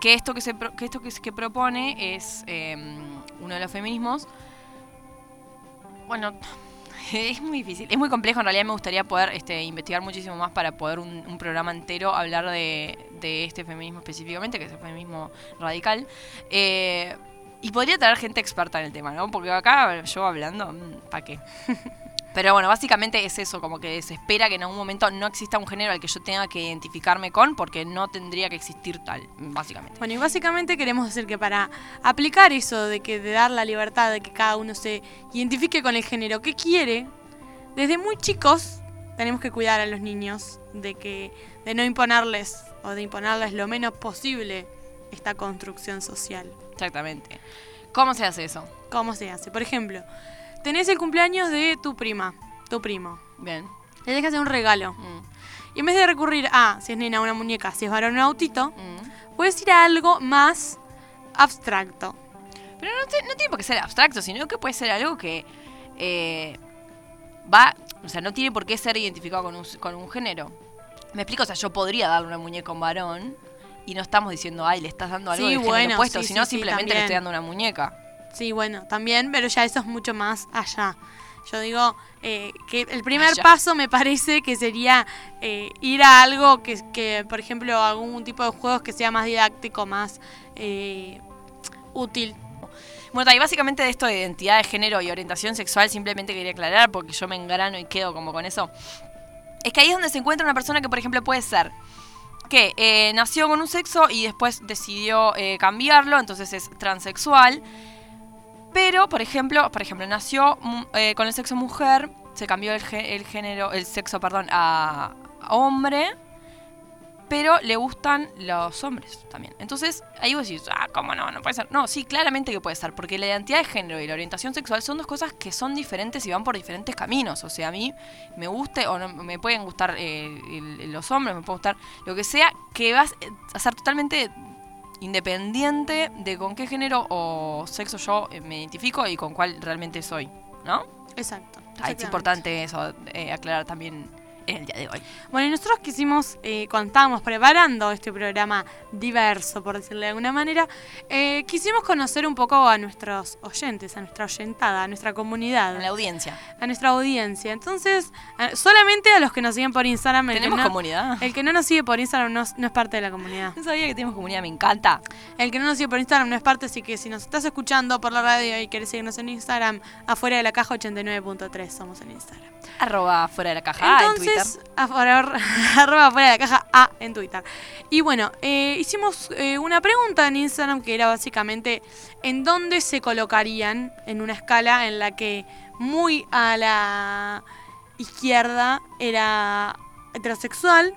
que esto que se que esto que, propone es eh, uno de los feminismos. Bueno, es muy difícil, es muy complejo. En realidad me gustaría poder este, investigar muchísimo más para poder un, un programa entero hablar de, de este feminismo específicamente, que es el feminismo radical. Eh, y podría traer gente experta en el tema, ¿no? Porque acá yo hablando, ¿para qué? Pero bueno, básicamente es eso, como que se espera que en algún momento no exista un género al que yo tenga que identificarme con, porque no tendría que existir tal, básicamente. Bueno, y básicamente queremos decir que para aplicar eso de que de dar la libertad de que cada uno se identifique con el género que quiere, desde muy chicos tenemos que cuidar a los niños de que de no imponerles o de imponerles lo menos posible esta construcción social. Exactamente. ¿Cómo se hace eso? ¿Cómo se hace? Por ejemplo, tenés el cumpleaños de tu prima, tu primo. Bien. Le hacer un regalo. Mm, Y en vez de recurrir a, si es nena, una muñeca, si es varón, un autito, mm. puedes ir a algo más abstracto. Pero no, te- no tiene por qué ser abstracto, sino que puede ser algo que eh, va, o sea, no tiene por qué ser identificado con un, con un género. Me explico, o sea, yo podría darle una muñeca a un varón y no estamos diciendo, ay, le estás dando algo Sí, de género bueno, opuesto, sí, sino sí, simplemente le estoy dando una muñeca. Sí, bueno, también, pero ya eso es mucho más allá. Yo digo eh, que el primer Allá. paso me parece que sería eh, ir a algo que, que, por ejemplo, algún tipo de juegos que sea más didáctico, más eh, útil. Bueno, y básicamente de esto de identidad de género y orientación sexual, simplemente quería aclarar, porque yo me engrano y quedo como con eso. Es que ahí es donde se encuentra una persona que, por ejemplo, puede ser que eh, nació con un sexo y después decidió eh, cambiarlo, entonces es transexual. Pero, por ejemplo, por ejemplo, nació eh, con el sexo mujer, se cambió el, el género, el sexo, perdón, a hombre. Pero le gustan los hombres también. Entonces, ahí vos decís, ah, ¿cómo no? No puede ser. No, sí, claramente que puede ser, porque la identidad de género y la orientación sexual son dos cosas que son diferentes y van por diferentes caminos. O sea, a mí me guste o no, me pueden gustar eh, el- los hombres, me puede gustar lo que sea, que vas a ser totalmente independiente de con qué género o sexo yo eh, me identifico y con cuál realmente soy, ¿no? Exacto. Ah, es importante eso eh, aclarar también en el día de hoy. Bueno, y nosotros quisimos, eh, cuando estábamos preparando este programa diverso, por decirlo de alguna manera, eh, quisimos conocer un poco a nuestros oyentes, a nuestra oyentada, a nuestra comunidad, En la audiencia. a nuestra audiencia. Entonces, a- solamente a los que nos siguen por Instagram. el que ¿Tenemos no- comunidad? El que no nos sigue por Instagram no, no es parte de la comunidad. No sabía que tenemos comunidad, me encanta. El que no nos sigue por Instagram no es parte, así que si nos estás escuchando por la radio y querés seguirnos en Instagram, afuera de la caja 89.3 somos en Instagram. Arroba fuera de la caja ah, en Twitter. Entonces, afuera, arroba fuera de la caja A en Twitter. Y bueno, eh, hicimos eh, una pregunta en Instagram que era básicamente en dónde se colocarían en una escala en la que muy a la izquierda era heterosexual,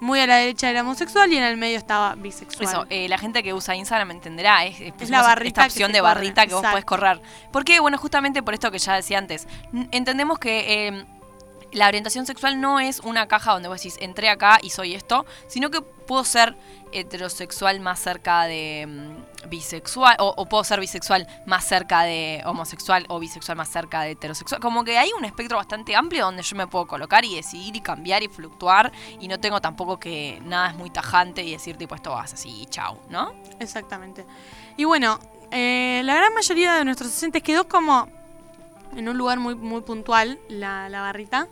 muy a la derecha era homosexual y en el medio estaba bisexual. Eso, eh, la gente que usa Instagram entenderá. Es, es- la barrita esta opción de corre, barrita que vos podés correr. Porque, bueno, justamente por esto que ya decía antes, entendemos que eh, la orientación sexual no es una caja donde vos decís, entré acá y soy esto, sino que puedo ser heterosexual más cerca de mm, bisexual, o, puedo ser bisexual más cerca de homosexual, o bisexual más cerca de heterosexual. Como que hay un espectro bastante amplio donde yo me puedo colocar y decidir y cambiar y fluctuar, y no tengo tampoco que nada es muy tajante y decir, tipo, esto vas así, chau, ¿no? Exactamente. Y bueno, eh, la gran mayoría de nuestros docentes quedó como en un lugar muy, muy puntual, la, la barrita,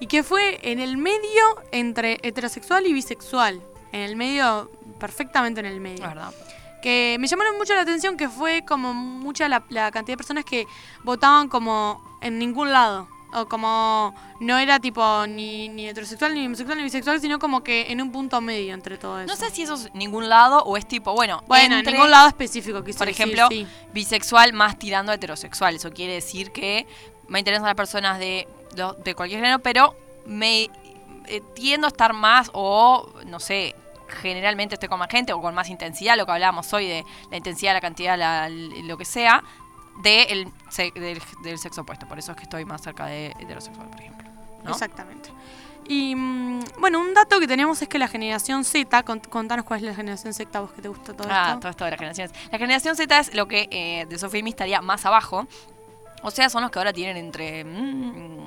y que fue en el medio entre heterosexual y bisexual. En el medio, perfectamente en el medio. La verdad. Que me llamaron mucho la atención que fue como mucha la, la cantidad de personas que votaban como en ningún lado. O como no era tipo ni, ni heterosexual, ni homosexual, ni bisexual, sino como que en un punto medio entre todo eso. No sé si eso es ningún lado o es tipo, bueno, Bueno, entre, en ningún lado específico, quise por decir, ejemplo, sí. bisexual más tirando a heterosexual. Eso quiere decir que me interesan las personas de, de, de cualquier género, pero me eh, tiendo a estar más o, no sé, generalmente estoy con más gente o con más intensidad, lo que hablábamos hoy de la intensidad, la cantidad, la- lo que sea, de el se- del, del sexo opuesto. Por eso es que estoy más cerca de heterosexual, por ejemplo. ¿no? Exactamente. Y mm, bueno, un dato que tenemos es que la generación Z, cont- contanos cuál es la generación Z, vos que te gusta todo Ah, esto. todo esto de las generaciones. La generación Z es lo que eh, de Sofía y mí estaría más abajo. O sea, son los que ahora tienen entre mm,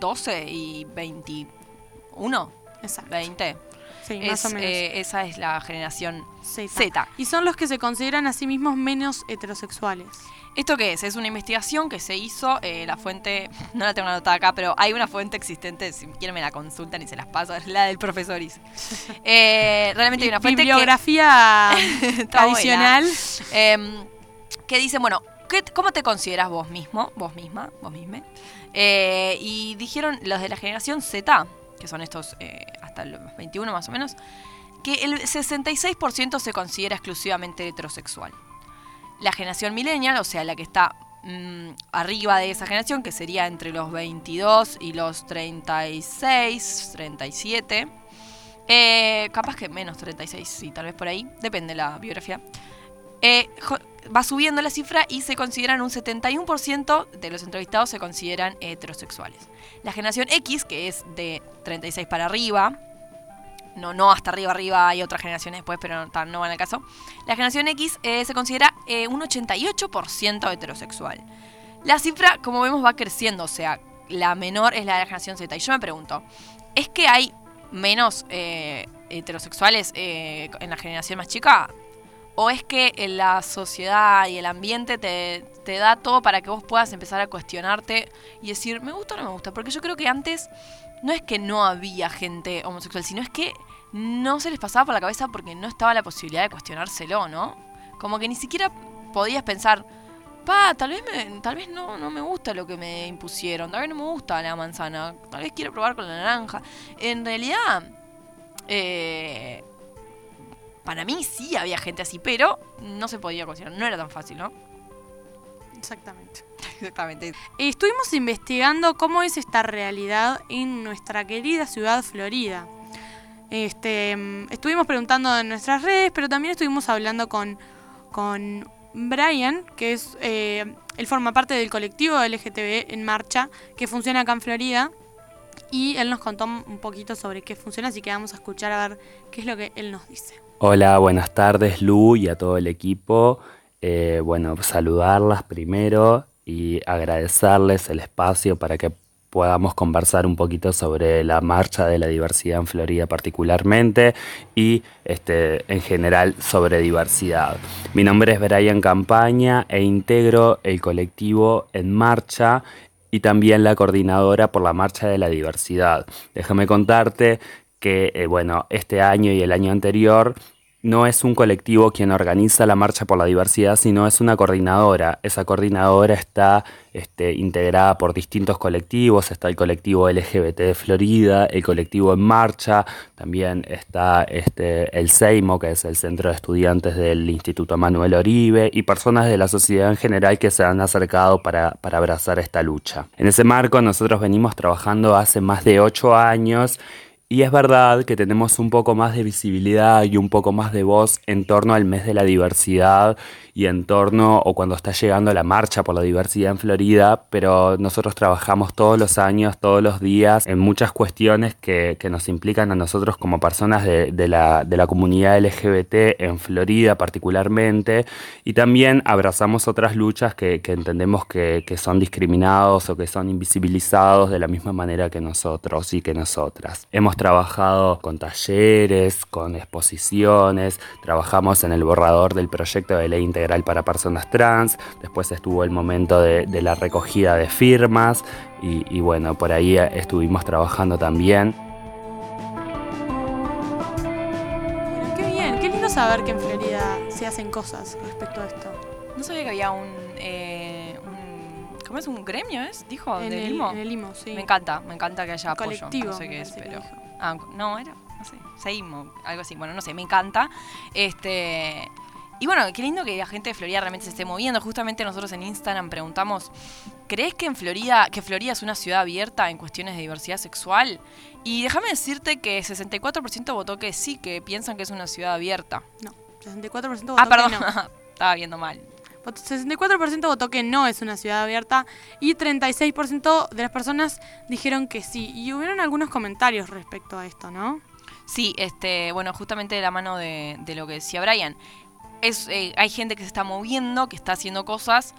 12 y 21, Exacto. 20. Sí, Es, más o menos. eh, esa es la generación Z. Z. Y son los que se consideran a sí mismos menos heterosexuales. ¿Esto qué es? Es una investigación que se hizo, eh, la fuente, no la tengo anotada acá, pero hay una fuente existente, si quieren me la consultan y se las paso, es la del profesor Is. Eh, realmente hay una fuente que... Bibliografía Está buena. adicional. Em, que dice, bueno, ¿qué- ¿cómo te consideras vos mismo? Vos misma, vos misma. Eh, y dijeron los de la generación Z, que son estos eh, hasta los 21 más o menos, que el 66% se considera exclusivamente heterosexual. La generación millennial, o sea, la que está mm, arriba de esa generación, que sería entre los 22 y los 36, 37, eh, capaz que menos 36, sí, tal vez por ahí, depende de la biografía. Eh, va subiendo la cifra y se consideran un 71% de los entrevistados se consideran heterosexuales. La generación X, que es de 36 para arriba, no, no hasta arriba, arriba, hay otras generaciones después, pero no, no van al caso. La generación X eh, se considera eh, un 88% heterosexual. La cifra, como vemos, va creciendo, o sea, la menor es la de la generación Z. Y yo me pregunto, ¿es que hay menos eh, heterosexuales en la generación más chica? ¿O es que la sociedad y el ambiente te, te da todo para que vos puedas empezar a cuestionarte y decir, ¿me gusta o no me gusta? Porque yo creo que antes no es que no había gente homosexual, sino es que no se les pasaba por la cabeza porque no estaba la posibilidad de cuestionárselo, ¿no? Como que ni siquiera podías pensar, pa, tal vez, me- tal vez no, no me gusta lo que me impusieron, tal vez no me gusta la manzana, tal vez quiero probar con la naranja. En realidad, eh, para mí sí había gente así, pero no se podía cuestionar, no era tan fácil, ¿no? Exactamente. Exactamente. Estuvimos investigando cómo es esta realidad en nuestra querida ciudad Florida. Este, mm, estuvimos preguntando en nuestras redes, pero también estuvimos hablando con, con Brian, que es eh, él forma parte del colectivo LGTB en marcha, que funciona acá en Florida. Y él nos contó un poquito sobre qué funciona, así que vamos a escuchar a ver qué es lo que él nos dice. Hola, buenas tardes Lu y a todo el equipo. Eh, bueno, saludarlas primero y agradecerles el espacio para que podamos conversar un poquito sobre la marcha de la diversidad en Florida particularmente y este, en general sobre diversidad. Mi nombre es Brian Campaña e integro el colectivo En Marcha y también la coordinadora por la Marcha de la Diversidad. Déjame contarte que, eh, bueno, este año y el año anterior no es un colectivo quien organiza la marcha por la diversidad, sino es una coordinadora. Esa coordinadora está este, integrada por distintos colectivos. Está el colectivo LGBT de Florida, el colectivo En Marcha, también está este, el CEIMO, que es el Centro de Estudiantes del Instituto Manuel Oribe, y personas de la sociedad en general que se han acercado para, para abrazar esta lucha. En ese marco nosotros venimos trabajando hace más de ocho años y es verdad que tenemos un poco más de visibilidad y un poco más de voz en torno al mes de la diversidad y en torno o cuando está llegando la marcha por la diversidad en Florida, pero nosotros trabajamos todos los años, todos los días en muchas cuestiones que, nos implican a nosotros como personas de, la, comunidad LGBT en Florida particularmente y también abrazamos otras luchas que, entendemos que, que son discriminados o que son invisibilizados de la misma manera que nosotros y que nosotras. Hemos trabajado con talleres, con exposiciones, trabajamos en el borrador del proyecto de ley integral para personas trans, después estuvo el momento de, la recogida de firmas y, bueno, por ahí estuvimos trabajando también. qué bien, qué lindo saber que en Florida se hacen cosas respecto a esto. No sabía que había un, eh, ¿cómo es un gremio? ¿Es? Dijo, en el, limo. En el limo, sí. Me encanta, me encanta que haya apoyo. Colectivo, no sé qué es, pero. Ah, no, era, no sé, Seimo, algo así. Bueno, no sé, me encanta. Este. Y bueno, qué lindo que la gente de Florida realmente se esté moviendo. Justamente nosotros en Instagram preguntamos, ¿crees que en Florida, que Florida es una ciudad abierta en cuestiones de diversidad sexual? Y déjame decirte que 64% votó que sí, que piensan que es una ciudad abierta. No, 64% votó Ah, perdón, que no. estaba viendo mal. Vot- 64% votó que no es una ciudad abierta y 36% de las personas dijeron que sí. Y hubieron algunos comentarios respecto a esto, ¿no? Sí, este, bueno, justamente de la mano de, de lo que decía Brian. Es, eh, hay gente que se está moviendo, que está haciendo cosas.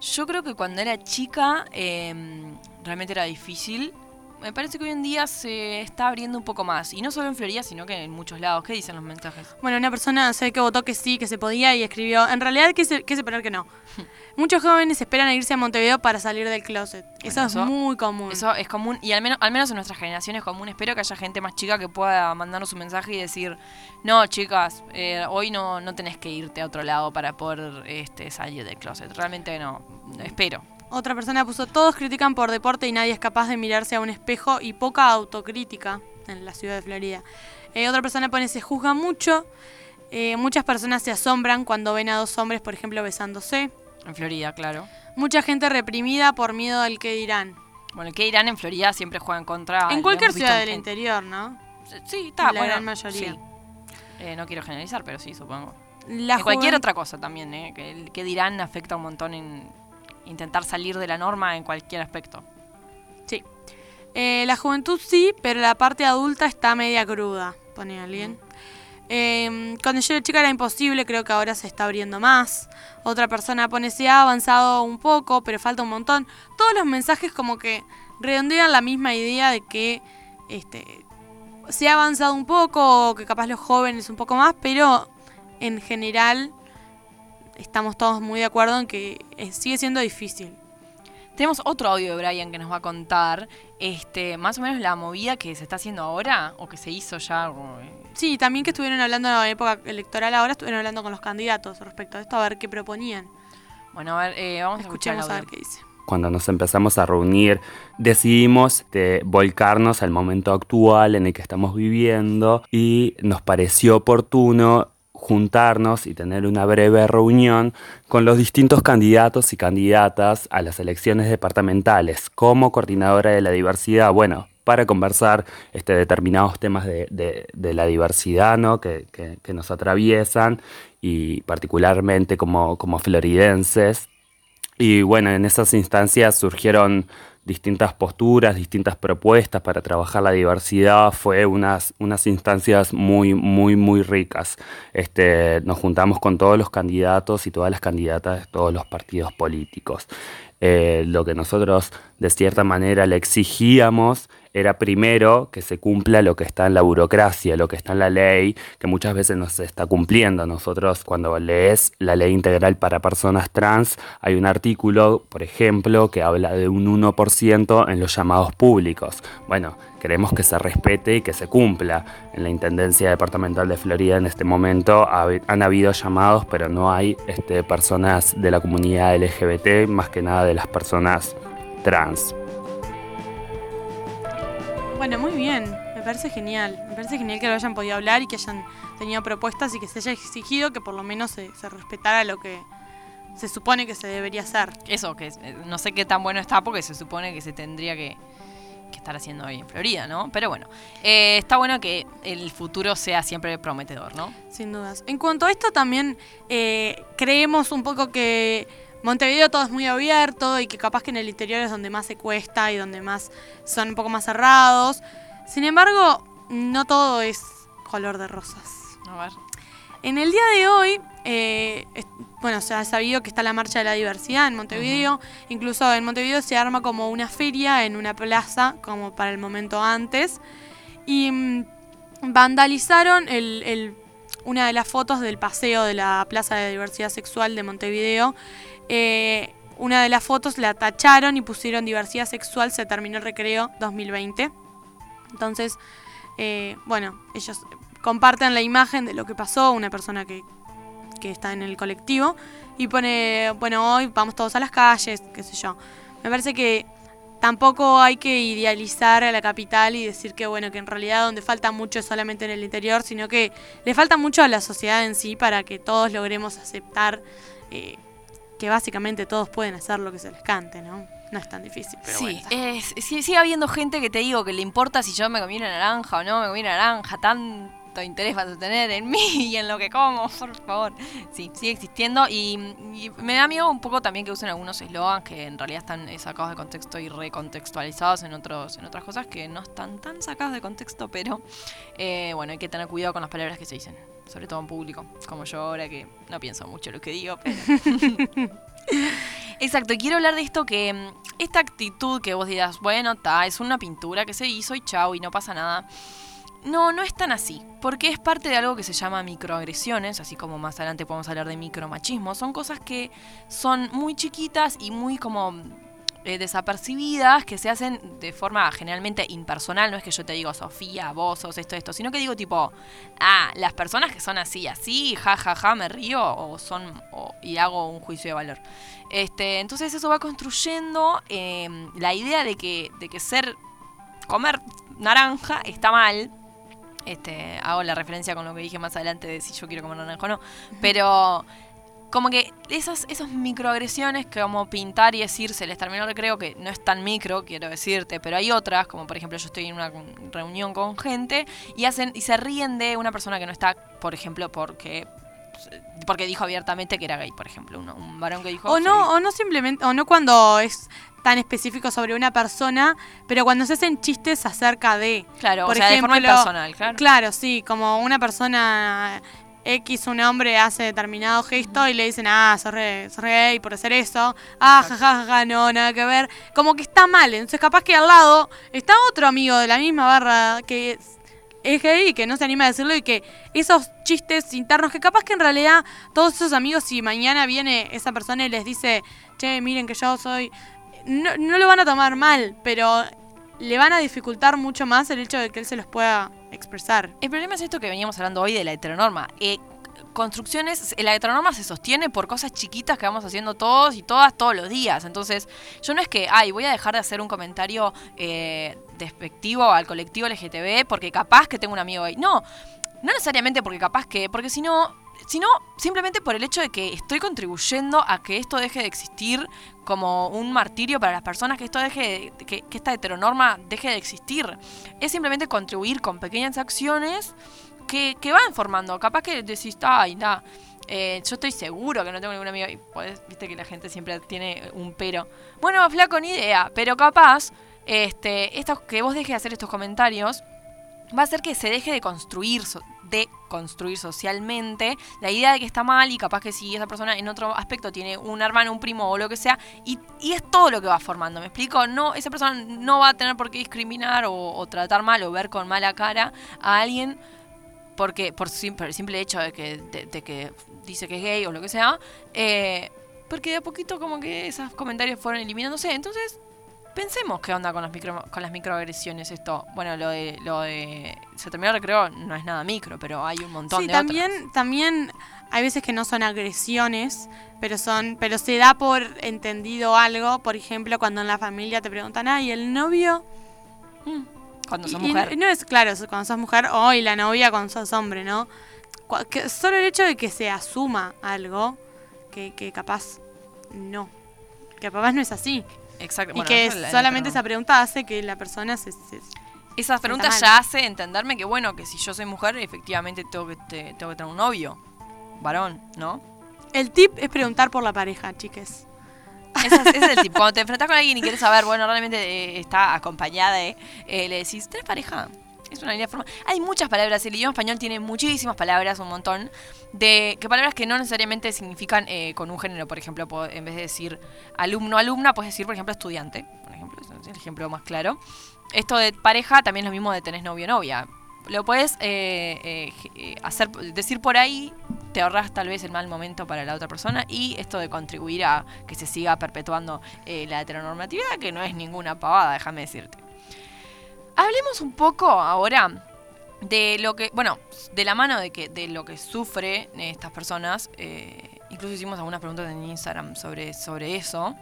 Yo creo que cuando era chica em, realmente era difícil. Me parece que hoy en día se está abriendo un poco más. Y no solo en Florida, sino que en muchos lados. ¿Qué dicen los mensajes? Bueno, una persona sé que votó que sí, que se podía y escribió, en realidad quise, quise poner que no. Muchos jóvenes esperan a irse a Montevideo para salir del closet. Eso es muy común. Eso es común, y al menos, al menos en nuestra generación es común. Espero que haya gente más chica que pueda mandarnos un mensaje y decir, no, chicas, eh, hoy no, no tenés que irte a otro lado para poder este, salir del closet. Realmente no. Espero. Otra persona puso, todos critican por deporte y nadie es capaz de mirarse a un espejo y poca autocrítica en la ciudad de Florida. Eh, otra persona pone, se juzga mucho. Eh, muchas personas se asombran cuando ven a dos hombres, por ejemplo, besándose. En Florida, claro. Mucha gente reprimida por miedo al que dirán. Bueno, el que irán en Florida siempre juegan contra. en cualquier ciudad del en- interior, ¿no? Sí, está, la bueno. gran mayoría. sí. Eh, no quiero generalizar, pero sí, supongo. La En cualquier otra cosa también, ¿eh? Que el que dirán afecta un montón en intentar salir de la norma en cualquier aspecto. Sí. Eh, la juventud sí, pero la parte adulta está media cruda, pone alguien. Eh, cuando yo era chica era imposible, creo que ahora se está abriendo más. Otra persona pone se ha avanzado un poco, pero falta un montón. Todos los mensajes como que redondean la misma idea de que este, se ha avanzado un poco, o que capaz los jóvenes un poco más, pero en general estamos todos muy de acuerdo en que eh, sigue siendo difícil. Tenemos otro audio de Brian que nos va a contar este, más o menos la movida que se está haciendo ahora o que se hizo ya. eh, Sí, también que estuvieron hablando en la época electoral ahora, estuvieron hablando con los candidatos respecto a esto, a ver qué proponían. Bueno, a ver, eh, vamos a escuchar el Escuchemos a ver qué dice. Cuando nos empezamos a reunir, decidimos este, volcarnos al momento actual en el que estamos viviendo y nos pareció oportuno juntarnos y tener una breve reunión con los distintos candidatos y candidatas a las elecciones departamentales. Como coordinadora de la diversidad, bueno, para conversar este, determinados temas de, de- la diversidad ¿no? que, que- que nos atraviesan y particularmente como, como floridenses. Y bueno, en esas instancias surgieron distintas posturas, distintas propuestas para trabajar la diversidad. Fue unas, instancias muy, muy, muy ricas. Este, nos juntamos con todos los candidatos y todas las candidatas de todos los partidos políticos. Eh, lo que nosotros de cierta manera le exigíamos era primero que se cumpla lo que está en la burocracia, lo que está en la ley, que muchas veces no se está cumpliendo. Nosotros cuando lees la ley integral para personas trans, hay un artículo, por ejemplo, que habla de un 1% en los llamados públicos. Bueno, queremos que se respete y que se cumpla. En la Intendencia Departamental de Florida en este momento ha- han habido llamados, pero no hay este, personas de la comunidad LGBT, más que nada de las personas trans. Bueno, muy bien. Me parece genial. Me parece genial que lo hayan podido hablar y que hayan tenido propuestas y que se haya exigido que por lo menos se, se respetara lo que se supone que se debería hacer. Eso, que eh, no sé qué tan bueno está porque se supone que se tendría que, que estar haciendo hoy en Florida, ¿no? Pero bueno, eh, está bueno que el futuro sea siempre prometedor, ¿no? Sin dudas. En cuanto a esto también eh, creemos un poco que Montevideo todo es muy abierto y que capaz que en el interior es donde más se cuesta y donde más son un poco más cerrados. Sin embargo, no todo es color de rosas. A ver. En el día de hoy, eh, es- bueno, se ha sabido que está la marcha de la diversidad en Montevideo. Incluso en Montevideo se arma como una feria en una plaza, como para el momento antes. Y mm, vandalizaron el- el- una de las fotos del paseo de la Plaza de Diversidad Sexual de Montevideo. Eh, una de las fotos la tacharon y pusieron diversidad sexual, se terminó el recreo 2020. Entonces, eh, bueno, ellos comparten la imagen de lo que pasó, una persona que, que está en el colectivo, y pone, bueno, hoy vamos todos a las calles, qué sé yo. Me parece que tampoco hay que idealizar a la capital y decir que, bueno, que en realidad donde falta mucho es solamente en el interior, sino que le falta mucho a la sociedad en sí para que todos logremos aceptar eh, que básicamente todos pueden hacer lo que se les cante, ¿no? No es tan difícil, pero sí, bueno. es- sigue habiendo gente que te digo que le importa si yo me comí una naranja o no me comí una naranja, interés vas a tener en mí y en lo que como, por favor. Sí, sigue existiendo y, me da miedo un poco también que usen algunos eslogans que en realidad están eh, sacados de contexto y recontextualizados en otros en otras cosas que no están tan sacados de contexto, pero eh, bueno, hay que tener cuidado con las palabras que se dicen, sobre todo en público, como yo ahora que no pienso mucho lo que digo, pero... Exacto, quiero hablar de esto que mm, esta actitud que vos dirás, bueno, ta, es una pintura que se hizo y chau, y no pasa nada. No, no es tan así, porque es parte de algo que se llama microagresiones, así como más adelante podemos hablar de micromachismo. Son cosas que son muy chiquitas y muy como eh, desapercibidas, que se hacen de forma generalmente impersonal. No es que yo te digo, Sofía, vos sos esto, esto, sino que digo tipo, ah, las personas que son así, así, ja, ja, ja, me río, o son, y hago un juicio de valor. Este, entonces eso va construyendo eh, la idea de que, de que ser, comer naranja está mal. Este, hago la referencia con lo que dije más adelante de si yo quiero comer naranja o no. Pero como que esas, esas microagresiones como pintar y decir se les terminó el recreo, que no es tan micro, quiero decirte, pero hay otras, como por ejemplo yo estoy en una reunión con gente y hacen y se ríen de una persona que no está, por ejemplo, porque porque dijo abiertamente que era gay, por ejemplo, un, un varón que dijo O "Soy no, o no simplemente, o no cuando es tan específico sobre una persona, pero cuando se hacen chistes acerca de. Claro, por o sea, de forma ejemplo, impersonal, claro. Claro, sí, como una persona X, un hombre hace determinado gesto y le dicen, ah, sos re, sos re gay por hacer eso. Ah, jajaja, no, nada que ver. Como que está mal. Entonces, capaz que al lado está otro amigo de la misma barra que es, gay y que no se anima a decirlo y que esos chistes internos, que capaz que en realidad todos esos amigos, si mañana viene esa persona y les dice, che, miren que yo soy. No, no lo van a tomar mal, pero le van a dificultar mucho más el hecho de que él se los pueda expresar. El problema es esto que veníamos hablando hoy de la heteronorma. Eh, construcciones, la heteronorma se sostiene por cosas chiquitas que vamos haciendo todos y todas todos los días. Entonces, yo no es que, ay, voy a dejar de hacer un comentario eh, despectivo al colectivo LGTB porque capaz que tengo un amigo gay. No, no necesariamente porque capaz que, porque si no, sino simplemente por el hecho de que estoy contribuyendo a que esto deje de existir como un martirio para las personas, que esto deje de- que, que esta heteronorma deje de existir. Es simplemente contribuir con pequeñas acciones que, que van formando. Capaz que decís, ay, nada. yo estoy seguro que no tengo ningún amigo. Y podés- viste que la gente siempre tiene un pero. Bueno, flaco, ni idea. Pero capaz, este, estos, que vos dejes de hacer estos comentarios va a hacer que se deje de construir, de construir socialmente la idea de que está mal y capaz que si esa persona en otro aspecto tiene un hermano, un primo o lo que sea, y, es todo lo que va formando, ¿me explico? No, esa persona no va a tener por qué discriminar o tratar mal o ver con mala cara a alguien porque por, sim- por el simple hecho de que, de, de que dice que es gay o lo que sea, eh, porque de a poquito como que esos comentarios fueron eliminándose, entonces pensemos qué onda con las micro, con las microagresiones esto. Bueno, lo de lo de se terminó el recreo no es nada micro, pero hay un montón Sí, de también, también hay veces que no son agresiones, pero son, pero se da por entendido algo. Por ejemplo, cuando en la familia te preguntan, ay, el novio. otras. Mm, Cuando sos Y- y mujer. no es claro, cuando sos mujer o y la novia cuando sos hombre, ¿no? Que- solo el hecho de que se asuma algo que, que capaz no. Que capaz no es así. Exacto. y bueno, que solamente esa pregunta hace que la persona se. se- Esas preguntas ya hace entenderme que bueno, que si yo soy mujer, efectivamente tengo que te- tengo que tener un novio, varón, ¿no? El tip es preguntar por la pareja, chiques. Ese es, el tip. Cuando te enfrentas con alguien y quieres saber, bueno, realmente eh, está acompañada, eh, eh, le decís, ¿tenés pareja? Es una línea forma. Hay muchas palabras. El idioma español tiene muchísimas palabras, un montón. De que palabras que no necesariamente significan eh, con un género. Por ejemplo, en vez de decir alumno, alumna, puedes decir, por ejemplo, estudiante. Por ejemplo, es el ejemplo más claro. Esto de pareja también es lo mismo de tenés novio novia. Lo puedes eh, eh, hacer, decir por ahí, te ahorras tal vez el mal momento para la otra persona y esto de contribuir a que se siga perpetuando eh, la heteronormatividad, que no es ninguna pavada, déjame decirte. Hablemos un poco ahora de lo que, bueno, de la mano de que de lo que sufre estas personas. eh, incluso hicimos algunas preguntas en Instagram sobre, sobre eso.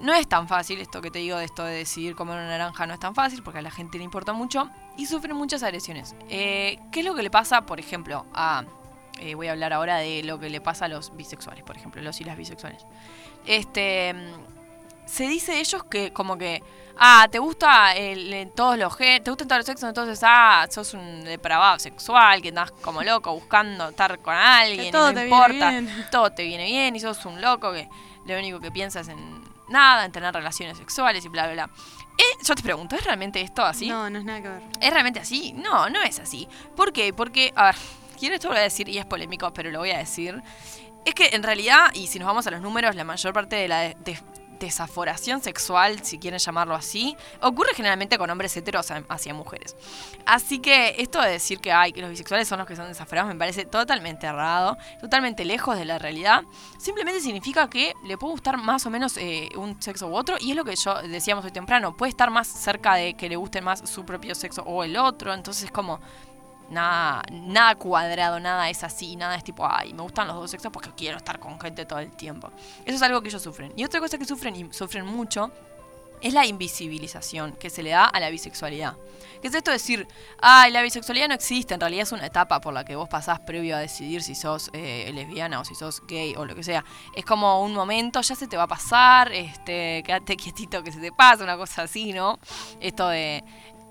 No es tan fácil esto que te digo de esto de decidir comer una naranja, no es tan fácil porque a la gente le importa mucho y sufren muchas agresiones. Eh, ¿Qué es lo que le pasa, por ejemplo, a... eh, voy a hablar ahora de lo que le pasa a los bisexuales, por ejemplo, los y las bisexuales. Este... mm, Se dice de ellos que como que... Ah, te gusta el, el- todos los te gustan todos los sexos, entonces ah, sos un depravado sexual, que andás como loco buscando estar con alguien, y todo no te viene importa, bien. todo te viene bien y sos un loco que lo único que piensas en nada, en tener relaciones sexuales y bla, bla, bla. Eh, yo te pregunto, ¿es realmente esto así? No, no es nada que ver. ¿Es realmente así? No, no es así. ¿Por qué? Porque, a ver, quiero esto lo voy a decir y es polémico, pero lo voy a decir. Es que en realidad, y si nos vamos a los números, la mayor parte de la de- de- desaforación sexual, si quieren llamarlo así, ocurre generalmente con hombres heteros hacia mujeres. Así que esto de decir que, ay, que los bisexuales son los que son desaforados me parece totalmente errado, totalmente lejos de la realidad. Simplemente significa que le puede gustar más o menos eh, un sexo u otro, y es lo que yo decíamos hoy temprano, puede estar más cerca de que le guste más su propio sexo o el otro, entonces es como nada, nada cuadrado, nada es así, nada es tipo, ay, me gustan los dos sexos porque quiero estar con gente todo el tiempo. Eso es algo que ellos sufren. Y otra cosa que sufren y sufren mucho es la invisibilización que se le da a la bisexualidad. ¿Qué es esto de decir, ay, la bisexualidad no existe, en realidad es una etapa por la que vos pasás previo a decidir si sos eh, lesbiana o si sos gay o lo que sea. Es como un momento, ya se te va a pasar, este, quédate quietito que se te pasa, una cosa así, ¿no? Esto de,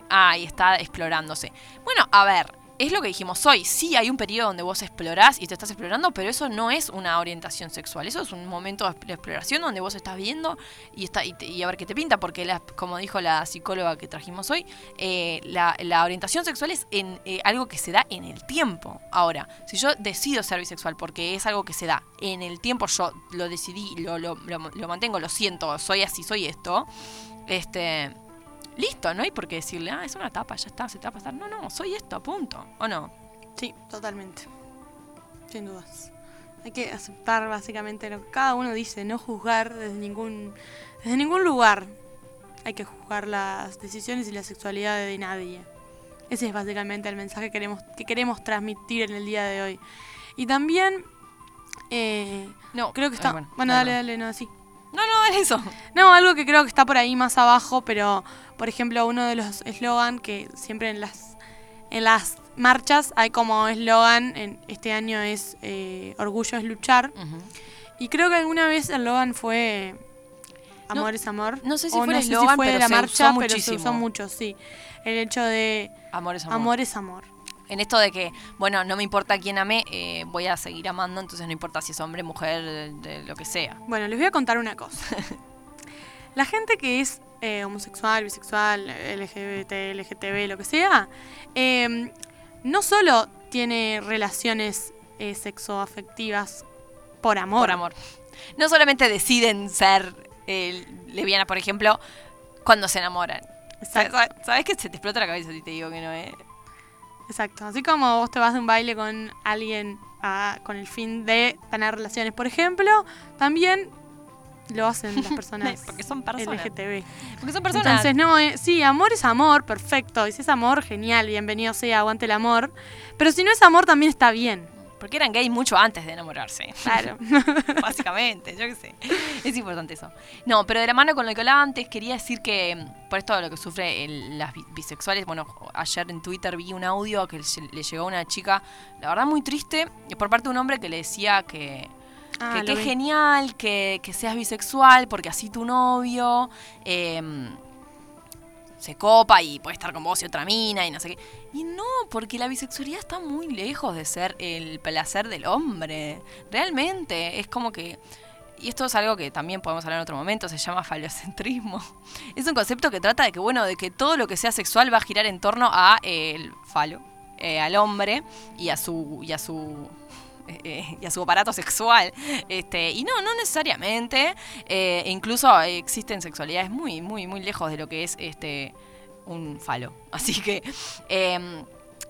ay, está explorándose. Bueno, a ver, es lo que dijimos hoy. Sí, hay un periodo donde vos explorás y te estás explorando, pero eso no es una orientación sexual. Eso es un momento de exp- de exploración donde vos estás viendo y, está, y, y a ver qué te pinta. Porque, como dijo la psicóloga que trajimos hoy, eh, la, la orientación sexual es en, eh, algo que se da en el tiempo. Ahora, si yo decido ser bisexual porque es algo que se da en el tiempo, yo lo decidí, lo, lo, lo, lo mantengo, lo siento, soy así, soy esto. Este. Listo, no hay por qué decirle, ah, es una etapa, ya está, se te va a pasar. No, no, soy esto, punto. ¿O no? Sí, totalmente. Sin dudas. Hay que aceptar básicamente lo que cada uno dice, no juzgar desde ningún, desde ningún lugar. Hay que juzgar las decisiones y la sexualidad de nadie. Ese es básicamente el mensaje que queremos, que queremos transmitir en el día de hoy. Y también, eh, No, creo que está... bueno, bueno, dale, dale, no, sí. No, no, dale eso. No, algo que creo que está por ahí más abajo, pero por ejemplo uno de los eslogan que siempre en las en las marchas hay como eslogan, en este año es eh, Orgullo es luchar. Y creo que alguna vez el eslogan fue No- Amor es amor. no sé si fue el eslogan, pero la se marcha, usó pero se usó mucho, sí. El hecho de Amor es amor. amor es amor. En esto de que, bueno, no me importa quién ame, eh, voy a seguir amando, entonces no importa si es hombre, mujer, de, de lo que sea. Bueno, les voy a contar una cosa. La gente que es eh, homosexual, bisexual, LGBT, LGTB, lo que sea, eh, no solo tiene relaciones eh, sexoafectivas por amor. Por amor. No solamente deciden ser eh, lesbianas, por ejemplo, cuando se enamoran. Exacto. ¿Sabes, que se te explota la cabeza si te digo que no es? Exacto. Así como vos te vas de un baile con alguien ah, con el fin de tener relaciones, por ejemplo, también lo hacen las personas Porque son personas. LGTB. Porque son personas. Entonces, no, eh, sí, amor es amor, perfecto. Y si es amor, genial, bienvenido sea, aguante el amor. Pero si no es amor, también está bien. Porque eran gay mucho antes de enamorarse. Claro. Básicamente, yo qué sé. Es importante eso. No, pero de la mano con lo que hablaba antes, quería decir que mm, por esto de lo que sufren las bi- bisexuales, bueno, ayer en Twitter vi un audio que le- le llegó a una chica, la verdad muy triste, por parte de un hombre que le decía que, Ah, que qué genial que, que seas bisexual, porque así tu novio em, se copa y puede estar con vos y otra mina y no sé qué. Y no, porque la bisexualidad está muy lejos de ser el placer del hombre. Realmente, es como que... Y esto es algo que también podemos hablar en otro momento, se llama falocentrismo. Es un concepto que trata de que, bueno, de que todo lo que sea sexual va a girar en torno a eh, el falo, eh, al hombre y a su, y a su eh, eh, y a su aparato sexual. Este, y no, no necesariamente. Eh, incluso existen sexualidades muy, muy, muy lejos de lo que es este un falo. Así que eh,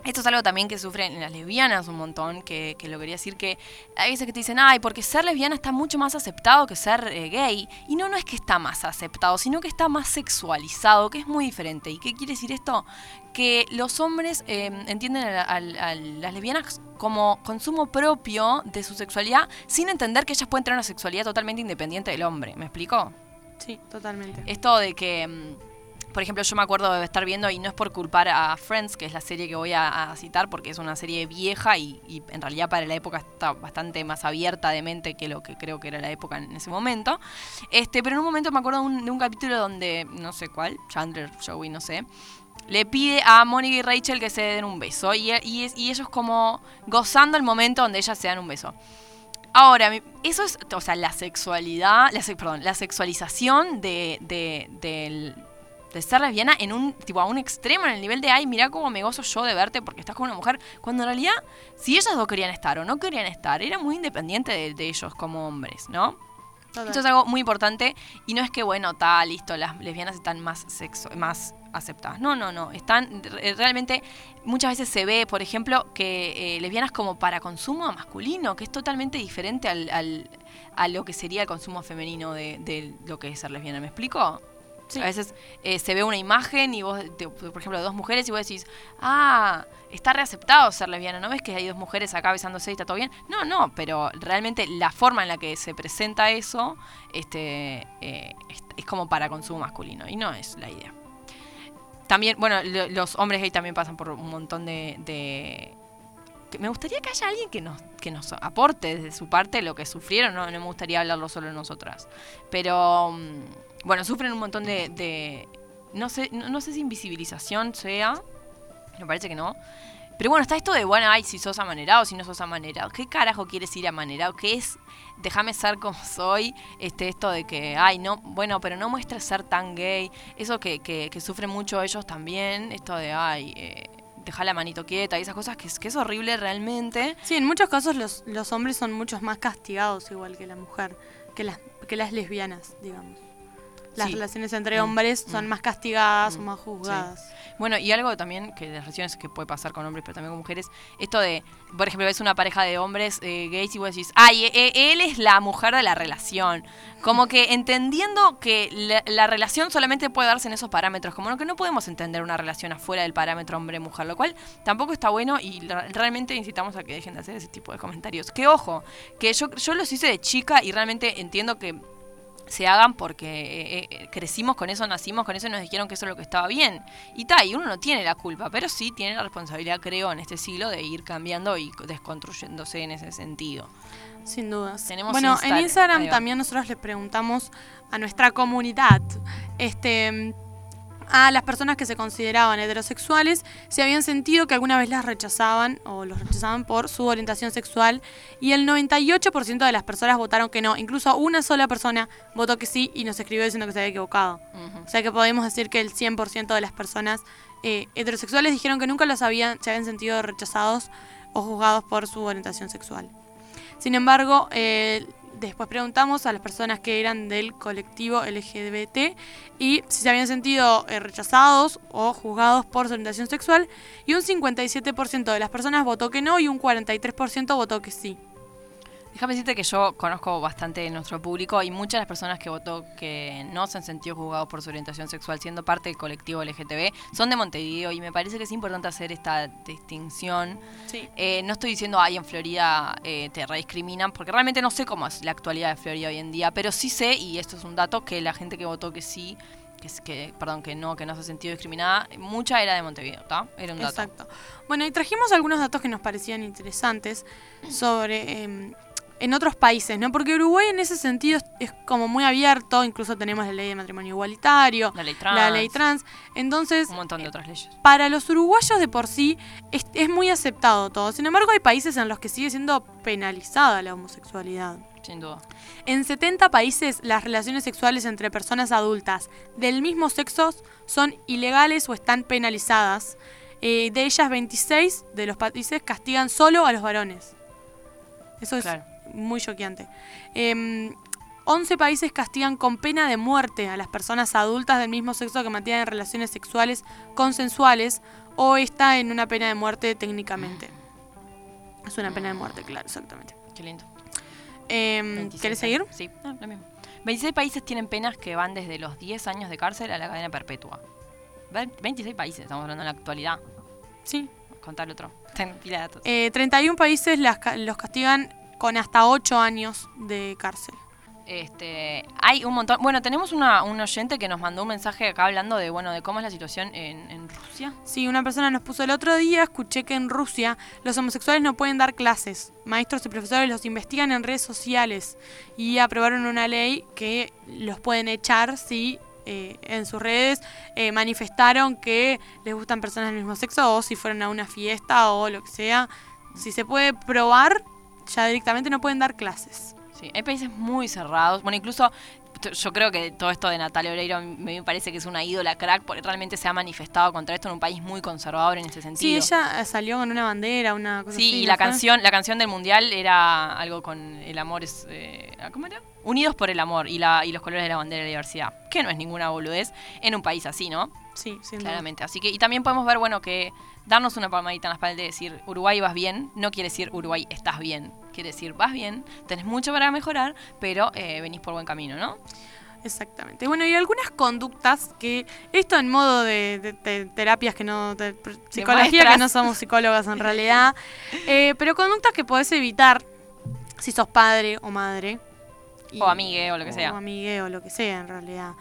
esto es algo también que sufren las lesbianas un montón, que, que lo quería decir que hay veces que te dicen, ay, porque ser lesbiana está mucho más aceptado que ser eh, gay. Y no, no es que está más aceptado, sino que está más sexualizado, que es muy diferente. ¿Y qué quiere decir esto? Que los hombres eh, entienden a, a- a las lesbianas como consumo propio de su sexualidad, sin entender que ellas pueden tener una sexualidad totalmente independiente del hombre. ¿Me explico? Sí, totalmente. Esto de que, mm, por ejemplo, yo me acuerdo de estar viendo, y no es por culpar a Friends, que es la serie que voy a, citar, porque es una serie vieja y, en realidad para la época está bastante más abierta de mente que lo que creo que era la época en ese momento. Este, pero en un momento me acuerdo de un, de un capítulo donde, no sé cuál, Chandler, Joey, no sé, le pide a Mónica y Rachel que se den un beso. Y, ellos como gozando el momento donde ellas se dan un beso. Ahora, eso es, o sea, la sexualidad, la, perdón, la sexualización de, de, del- de ser lesbiana en un, tipo, a un extremo, en el nivel de, ay, mira cómo me gozo yo de verte porque estás con una mujer, cuando en realidad, si ellas dos querían estar o no querían estar, era muy independiente de, de ellos como hombres, ¿no? Total. Esto es algo muy importante y no es que, bueno, está listo, las lesbianas están más sexo, más aceptadas. No, no, no. Están re- realmente, muchas veces se ve, por ejemplo, que eh, lesbianas como para consumo masculino, que es totalmente diferente al, al- a lo que sería el consumo femenino de, de lo que es ser lesbiana. ¿Me explico? A veces eh, se ve una imagen y vos, por ejemplo, dos mujeres y vos decís, ah, está reaceptado ser lesbiana, ¿no ves que hay dos mujeres acá besándose y está todo bien? No, no, pero realmente la forma en la que se presenta eso este, eh, es, como para consumo masculino y no es la idea. También, bueno, lo- los hombres gay también pasan por un montón de... me gustaría que haya alguien que nos, que nos aporte desde su parte lo que sufrieron, no, no me gustaría hablarlo solo nosotras. Pero, mm, bueno, sufren un montón de... de- no, sé, no, no sé si invisibilización sea, me parece que no. Pero bueno, está esto de, bueno, ay, si sos amanerado, si no sos amanerado. ¿Qué carajo quieres ir amanerado? ¿Qué es? Déjame ser como soy. Este, esto de que, ay, no, bueno, pero no muestres ser tan gay. Eso que, que, que sufren mucho ellos también. Esto de, ay, eh, deja la manito quieta y esas cosas que es, que es horrible realmente. Sí, en muchos casos los, los hombres son muchos más castigados igual que la mujer, que las, que las lesbianas, digamos. Las Sí. relaciones entre Mm, hombres son mm. más castigadas o Mm, más juzgadas. Bueno, y algo también que de las relaciones que puede pasar con hombres, pero también con mujeres, esto de, por ejemplo, ves una pareja de hombres eh, gays y vos decís, ay, e- él es la mujer de la relación. Como que entendiendo que la, la relación solamente puede darse en esos parámetros, como que no podemos entender una relación afuera del parámetro hombre-mujer, lo cual tampoco está bueno y realmente incitamos a que dejen de hacer ese tipo de comentarios. Que ojo, que yo, yo los hice de chica y realmente entiendo que se hagan porque eh, eh, crecimos con eso, nacimos con eso y nos dijeron que eso es lo que estaba bien. Y tal, y uno no tiene la culpa, pero sí tiene la responsabilidad, creo, en este siglo de ir cambiando y desconstruyéndose en ese sentido. Sin dudas. Tenemos bueno, en Instagram también nosotros les preguntamos a nuestra comunidad, este, a las personas que se consideraban heterosexuales, si habían sentido que alguna vez las rechazaban o los rechazaban por su orientación sexual. Y el 98% de las personas votaron que no. Incluso una sola persona votó que sí y nos escribió diciendo que se había equivocado. O sea que podemos decir que el 100% de las personas eh, heterosexuales dijeron que nunca los habían, se habían sentido rechazados o juzgados por su orientación sexual. Sin embargo, eh, después preguntamos a las personas que eran del colectivo LGBT y si se habían sentido eh, rechazados o juzgados por su orientación sexual y un 57% de las personas votó que no y un 43% votó que sí. Déjame decirte que yo conozco bastante de nuestro público y muchas de las personas que votó que no se han sentido juzgados por su orientación sexual siendo parte del colectivo LGTB son de Montevideo y me parece que es importante hacer esta distinción. Sí. Eh, no estoy diciendo, ay, en Florida eh, te rediscriminan, porque realmente no sé cómo es la actualidad de Florida hoy en día, pero sí sé, y esto es un dato, que la gente que votó que sí, que perdón, que no, que no se ha sentido discriminada, mucha era de Montevideo, ¿está? Era un dato. Exacto. Bueno, y trajimos algunos datos que nos parecían interesantes sobre em, en otros países, ¿no? Porque Uruguay en ese sentido es, es como muy abierto, incluso tenemos la ley de matrimonio igualitario, La ley trans, la ley trans. Entonces, un montón de otras leyes. para los uruguayos de por sí es, es muy aceptado todo. Sin embargo, hay países en los que sigue siendo penalizada la homosexualidad. Sin duda. En 70 países, las relaciones sexuales entre personas adultas del mismo sexo son ilegales o están penalizadas. Eh, de ellas, 26 de los países castigan solo a los varones. Eso es Claro. Muy choqueante. Em, 11 países castigan con pena de muerte a las personas adultas del mismo sexo que mantienen relaciones sexuales consensuales o está en una pena de muerte técnicamente. Es una pena de muerte, claro, exactamente. Qué lindo. 26 ¿Querés seguir? Sí, lo mismo. 26 países tienen penas que van desde los 10 años de cárcel a la cadena perpetua. Ve- 26 países, estamos hablando en la actualidad. Sí. Contar otro. Ten pila de datos. Eh, 31 países las los castigan con hasta 8 años de cárcel. Este, hay un montón. Bueno, tenemos una, un oyente que nos mandó un mensaje acá hablando de, bueno, de cómo es la situación en, en Rusia. Sí, una persona nos puso el otro día, escuché que en Rusia los homosexuales no pueden dar clases. Maestros y profesores los investigan en redes sociales y aprobaron una ley que los pueden echar si eh, en sus redes eh, manifestaron que les gustan personas del mismo sexo o si fueron a una fiesta o lo que sea. Si se puede probar, ya directamente no pueden dar clases. Sí, hay países muy cerrados. Bueno, incluso yo creo que todo esto de Natalia Oreiro me parece que es una ídola crack porque realmente se ha manifestado contra esto en un país muy conservador en ese Sí, sentido. ella eh, salió con una bandera, una cosa Sí, así. y ¿no la canción, la canción del mundial era algo con el amor es eh, ¿cómo era? Unidos por el amor y la y los colores de la bandera de la diversidad, que no es ninguna boludez en un país así, ¿no? Sí, duda. Claramente. Así que y también podemos ver, bueno, que darnos una palmadita en la espalda y decir Uruguay vas bien, no quiere decir Uruguay estás bien, quiere decir vas bien, tenés mucho para mejorar, pero eh, venís por buen camino, ¿no? Exactamente. Bueno, y algunas conductas que, esto en modo de, de- de terapias que no, de psicología, que no somos psicólogas en realidad, eh, pero conductas que podés evitar si sos padre o madre. y- O amigue o lo que sea. O amigue o lo que sea en realidad.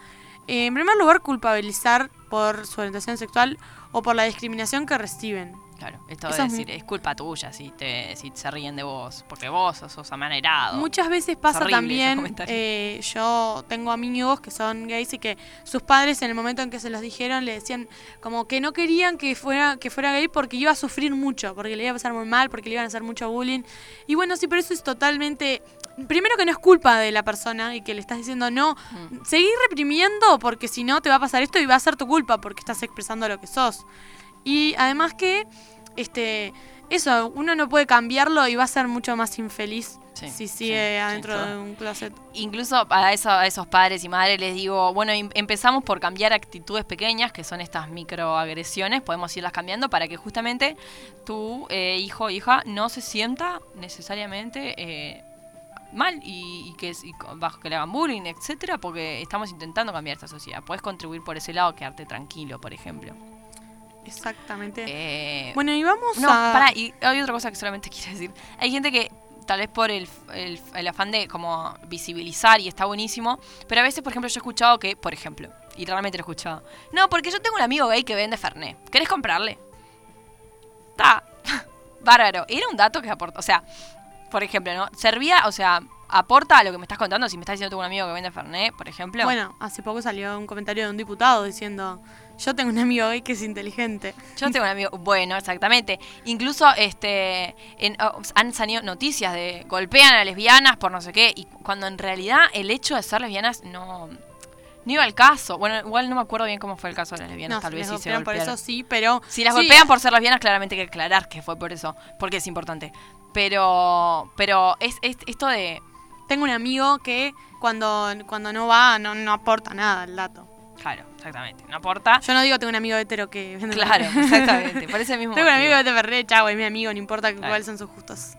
Eh, en primer lugar, culpabilizar por su orientación sexual o por la discriminación que reciben. Claro, esto de es decir, es culpa tuya si te si se ríen de vos, porque vos sos, amanerado. Muchas veces pasa horrible también, eh, yo tengo amigos que son gays y que sus padres en el momento en que se los dijeron le decían como que no querían que fuera, que fuera gay porque iba a sufrir mucho, porque le iba a pasar muy mal, porque le iban a hacer mucho bullying. Y bueno, sí, pero eso es totalmente... Primero que no es culpa de la persona y que le estás diciendo no, Mm. seguir reprimiendo porque si no te va a pasar esto y va a ser tu culpa porque estás expresando lo que sos. Y además que, este, eso, uno no puede cambiarlo y va a ser mucho más infeliz Sí, si sigue adentro de un closet. Incluso a, eso- a esos padres y madres les digo, bueno, em- empezamos por cambiar actitudes pequeñas, que son estas microagresiones, podemos irlas cambiando para que justamente tu eh, hijo o hija no se sienta necesariamente eh, mal y, y que, y bajo que le hagan bullying, etcétera, porque estamos intentando cambiar esta sociedad. Puedes contribuir por ese lado, quedarte tranquilo, por ejemplo. Exactamente. Eh, bueno, y vamos no, a... pará, y hay otra cosa que solamente quiero decir. Hay gente que tal vez por el, el- el afán de como visibilizar y está buenísimo. Pero a veces, por ejemplo, yo he escuchado que, por ejemplo, y realmente lo he escuchado. No, porque yo tengo un amigo gay que vende Fernet. ¿Querés comprarle? Está. Bárbaro. Era un dato que aporta. O sea, por ejemplo, ¿no? Servía, o sea, aporta a lo que me estás contando. Si me estás diciendo tengo un amigo que vende Fernet, por ejemplo. Bueno, hace poco salió un comentario de un diputado diciendo, yo tengo un amigo gay que es inteligente. Yo tengo un amigo, bueno, exactamente. Incluso este en- oh, han salido noticias de golpean a lesbianas por no sé qué, y cuando en realidad el hecho de ser lesbianas no, no iba al caso. Bueno, igual no me acuerdo bien cómo fue el caso de las lesbianas, No, tal si vez sí se por golpearon. eso sí, pero... Si las sí, golpean por ser lesbianas, claramente hay que aclarar que fue por eso, porque es importante. Pero, pero es, es esto de, Tengo un amigo que cuando, cuando no va no, no aporta nada al dato. claro, exactamente, no aporta. Yo no digo tengo un amigo hetero que vende Claro, exactamente, por ese mismo Tengo un amigo que te perre, chavo, es mi amigo, no importa Claro. cuáles son sus gustos.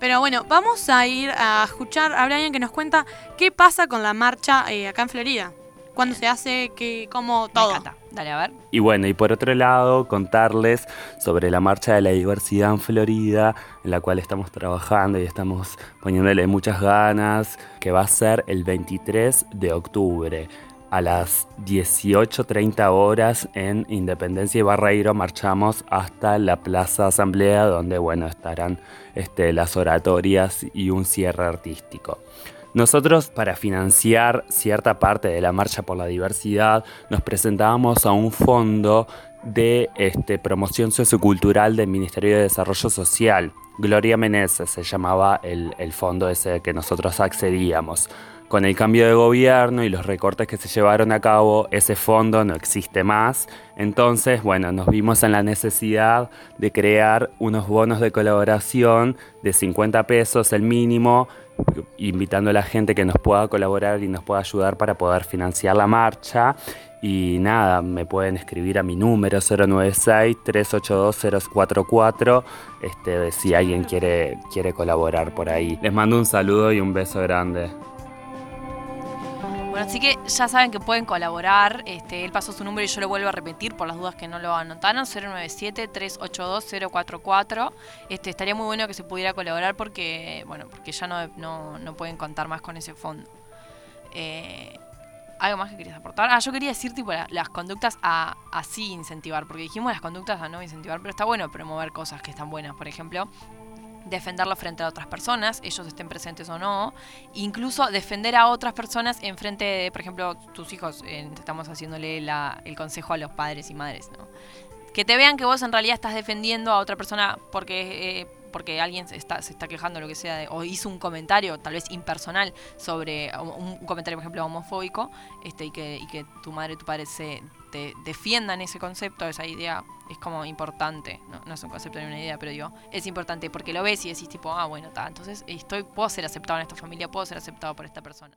Pero bueno, vamos a ir a escuchar a Brian que nos cuenta qué pasa con la marcha eh, acá en Florida. ¿Cuándo se hace? Qué, ¿Cómo? Me Todo. encanta. Dale, a ver. Y bueno, y por otro lado, contarles sobre la Marcha de la Diversidad en Florida, en la cual estamos trabajando y estamos poniéndole muchas ganas, que va a ser el 23 de octubre. A las 18.30 horas en Independencia y Barreiro marchamos hasta la Plaza Asamblea, donde bueno, estarán este, las oratorias y un cierre artístico. Nosotros, para financiar cierta parte de la Marcha por la Diversidad, nos presentábamos a un fondo de este, promoción sociocultural del Ministerio de Desarrollo Social. Gloria Meneses se llamaba el, el fondo ese que nosotros accedíamos. Con el cambio de gobierno y los recortes que se llevaron a cabo, ese fondo no existe más. Entonces, bueno, nos vimos en la necesidad de crear unos bonos de colaboración de 50 pesos el mínimo, invitando a la gente que nos pueda colaborar y nos pueda ayudar para poder financiar la marcha. Y nada, me pueden escribir a mi número 096-382-044 este, si alguien quiere, quiere colaborar por ahí. Les mando un saludo y un beso grande. Bueno, así que ya saben que pueden colaborar. Este, él pasó su número y yo lo vuelvo a repetir por las dudas que no lo anotaron. 097-382-044. Este, estaría muy bueno que se pudiera colaborar porque, bueno, porque ya no, no, no pueden contar más con ese fondo. Eh, ¿Algo más que querías aportar? Ah, yo quería decir tipo la- las conductas a, a sí incentivar, porque dijimos las conductas a no incentivar, pero está bueno promover cosas que están buenas. Por ejemplo, defenderlo frente a otras personas, ellos estén presentes o no. Incluso defender a otras personas en frente de, por ejemplo, tus hijos. eh, estamos haciéndole el consejo a los padres y madres, ¿no? Que te vean que vos en realidad estás defendiendo a otra persona porque, eh, porque alguien se está, se está quejando, lo que sea, o hizo un comentario, tal vez impersonal, sobre un, un comentario, por ejemplo, homofóbico, este, y, que, y que tu madre tu padre se defiendan ese concepto, esa idea, es como importante. No, es un concepto ni una idea, pero digo, es importante porque lo ves y decís tipo, ah, bueno, está, entonces estoy, puedo ser aceptado en esta familia, puedo ser aceptado por esta persona.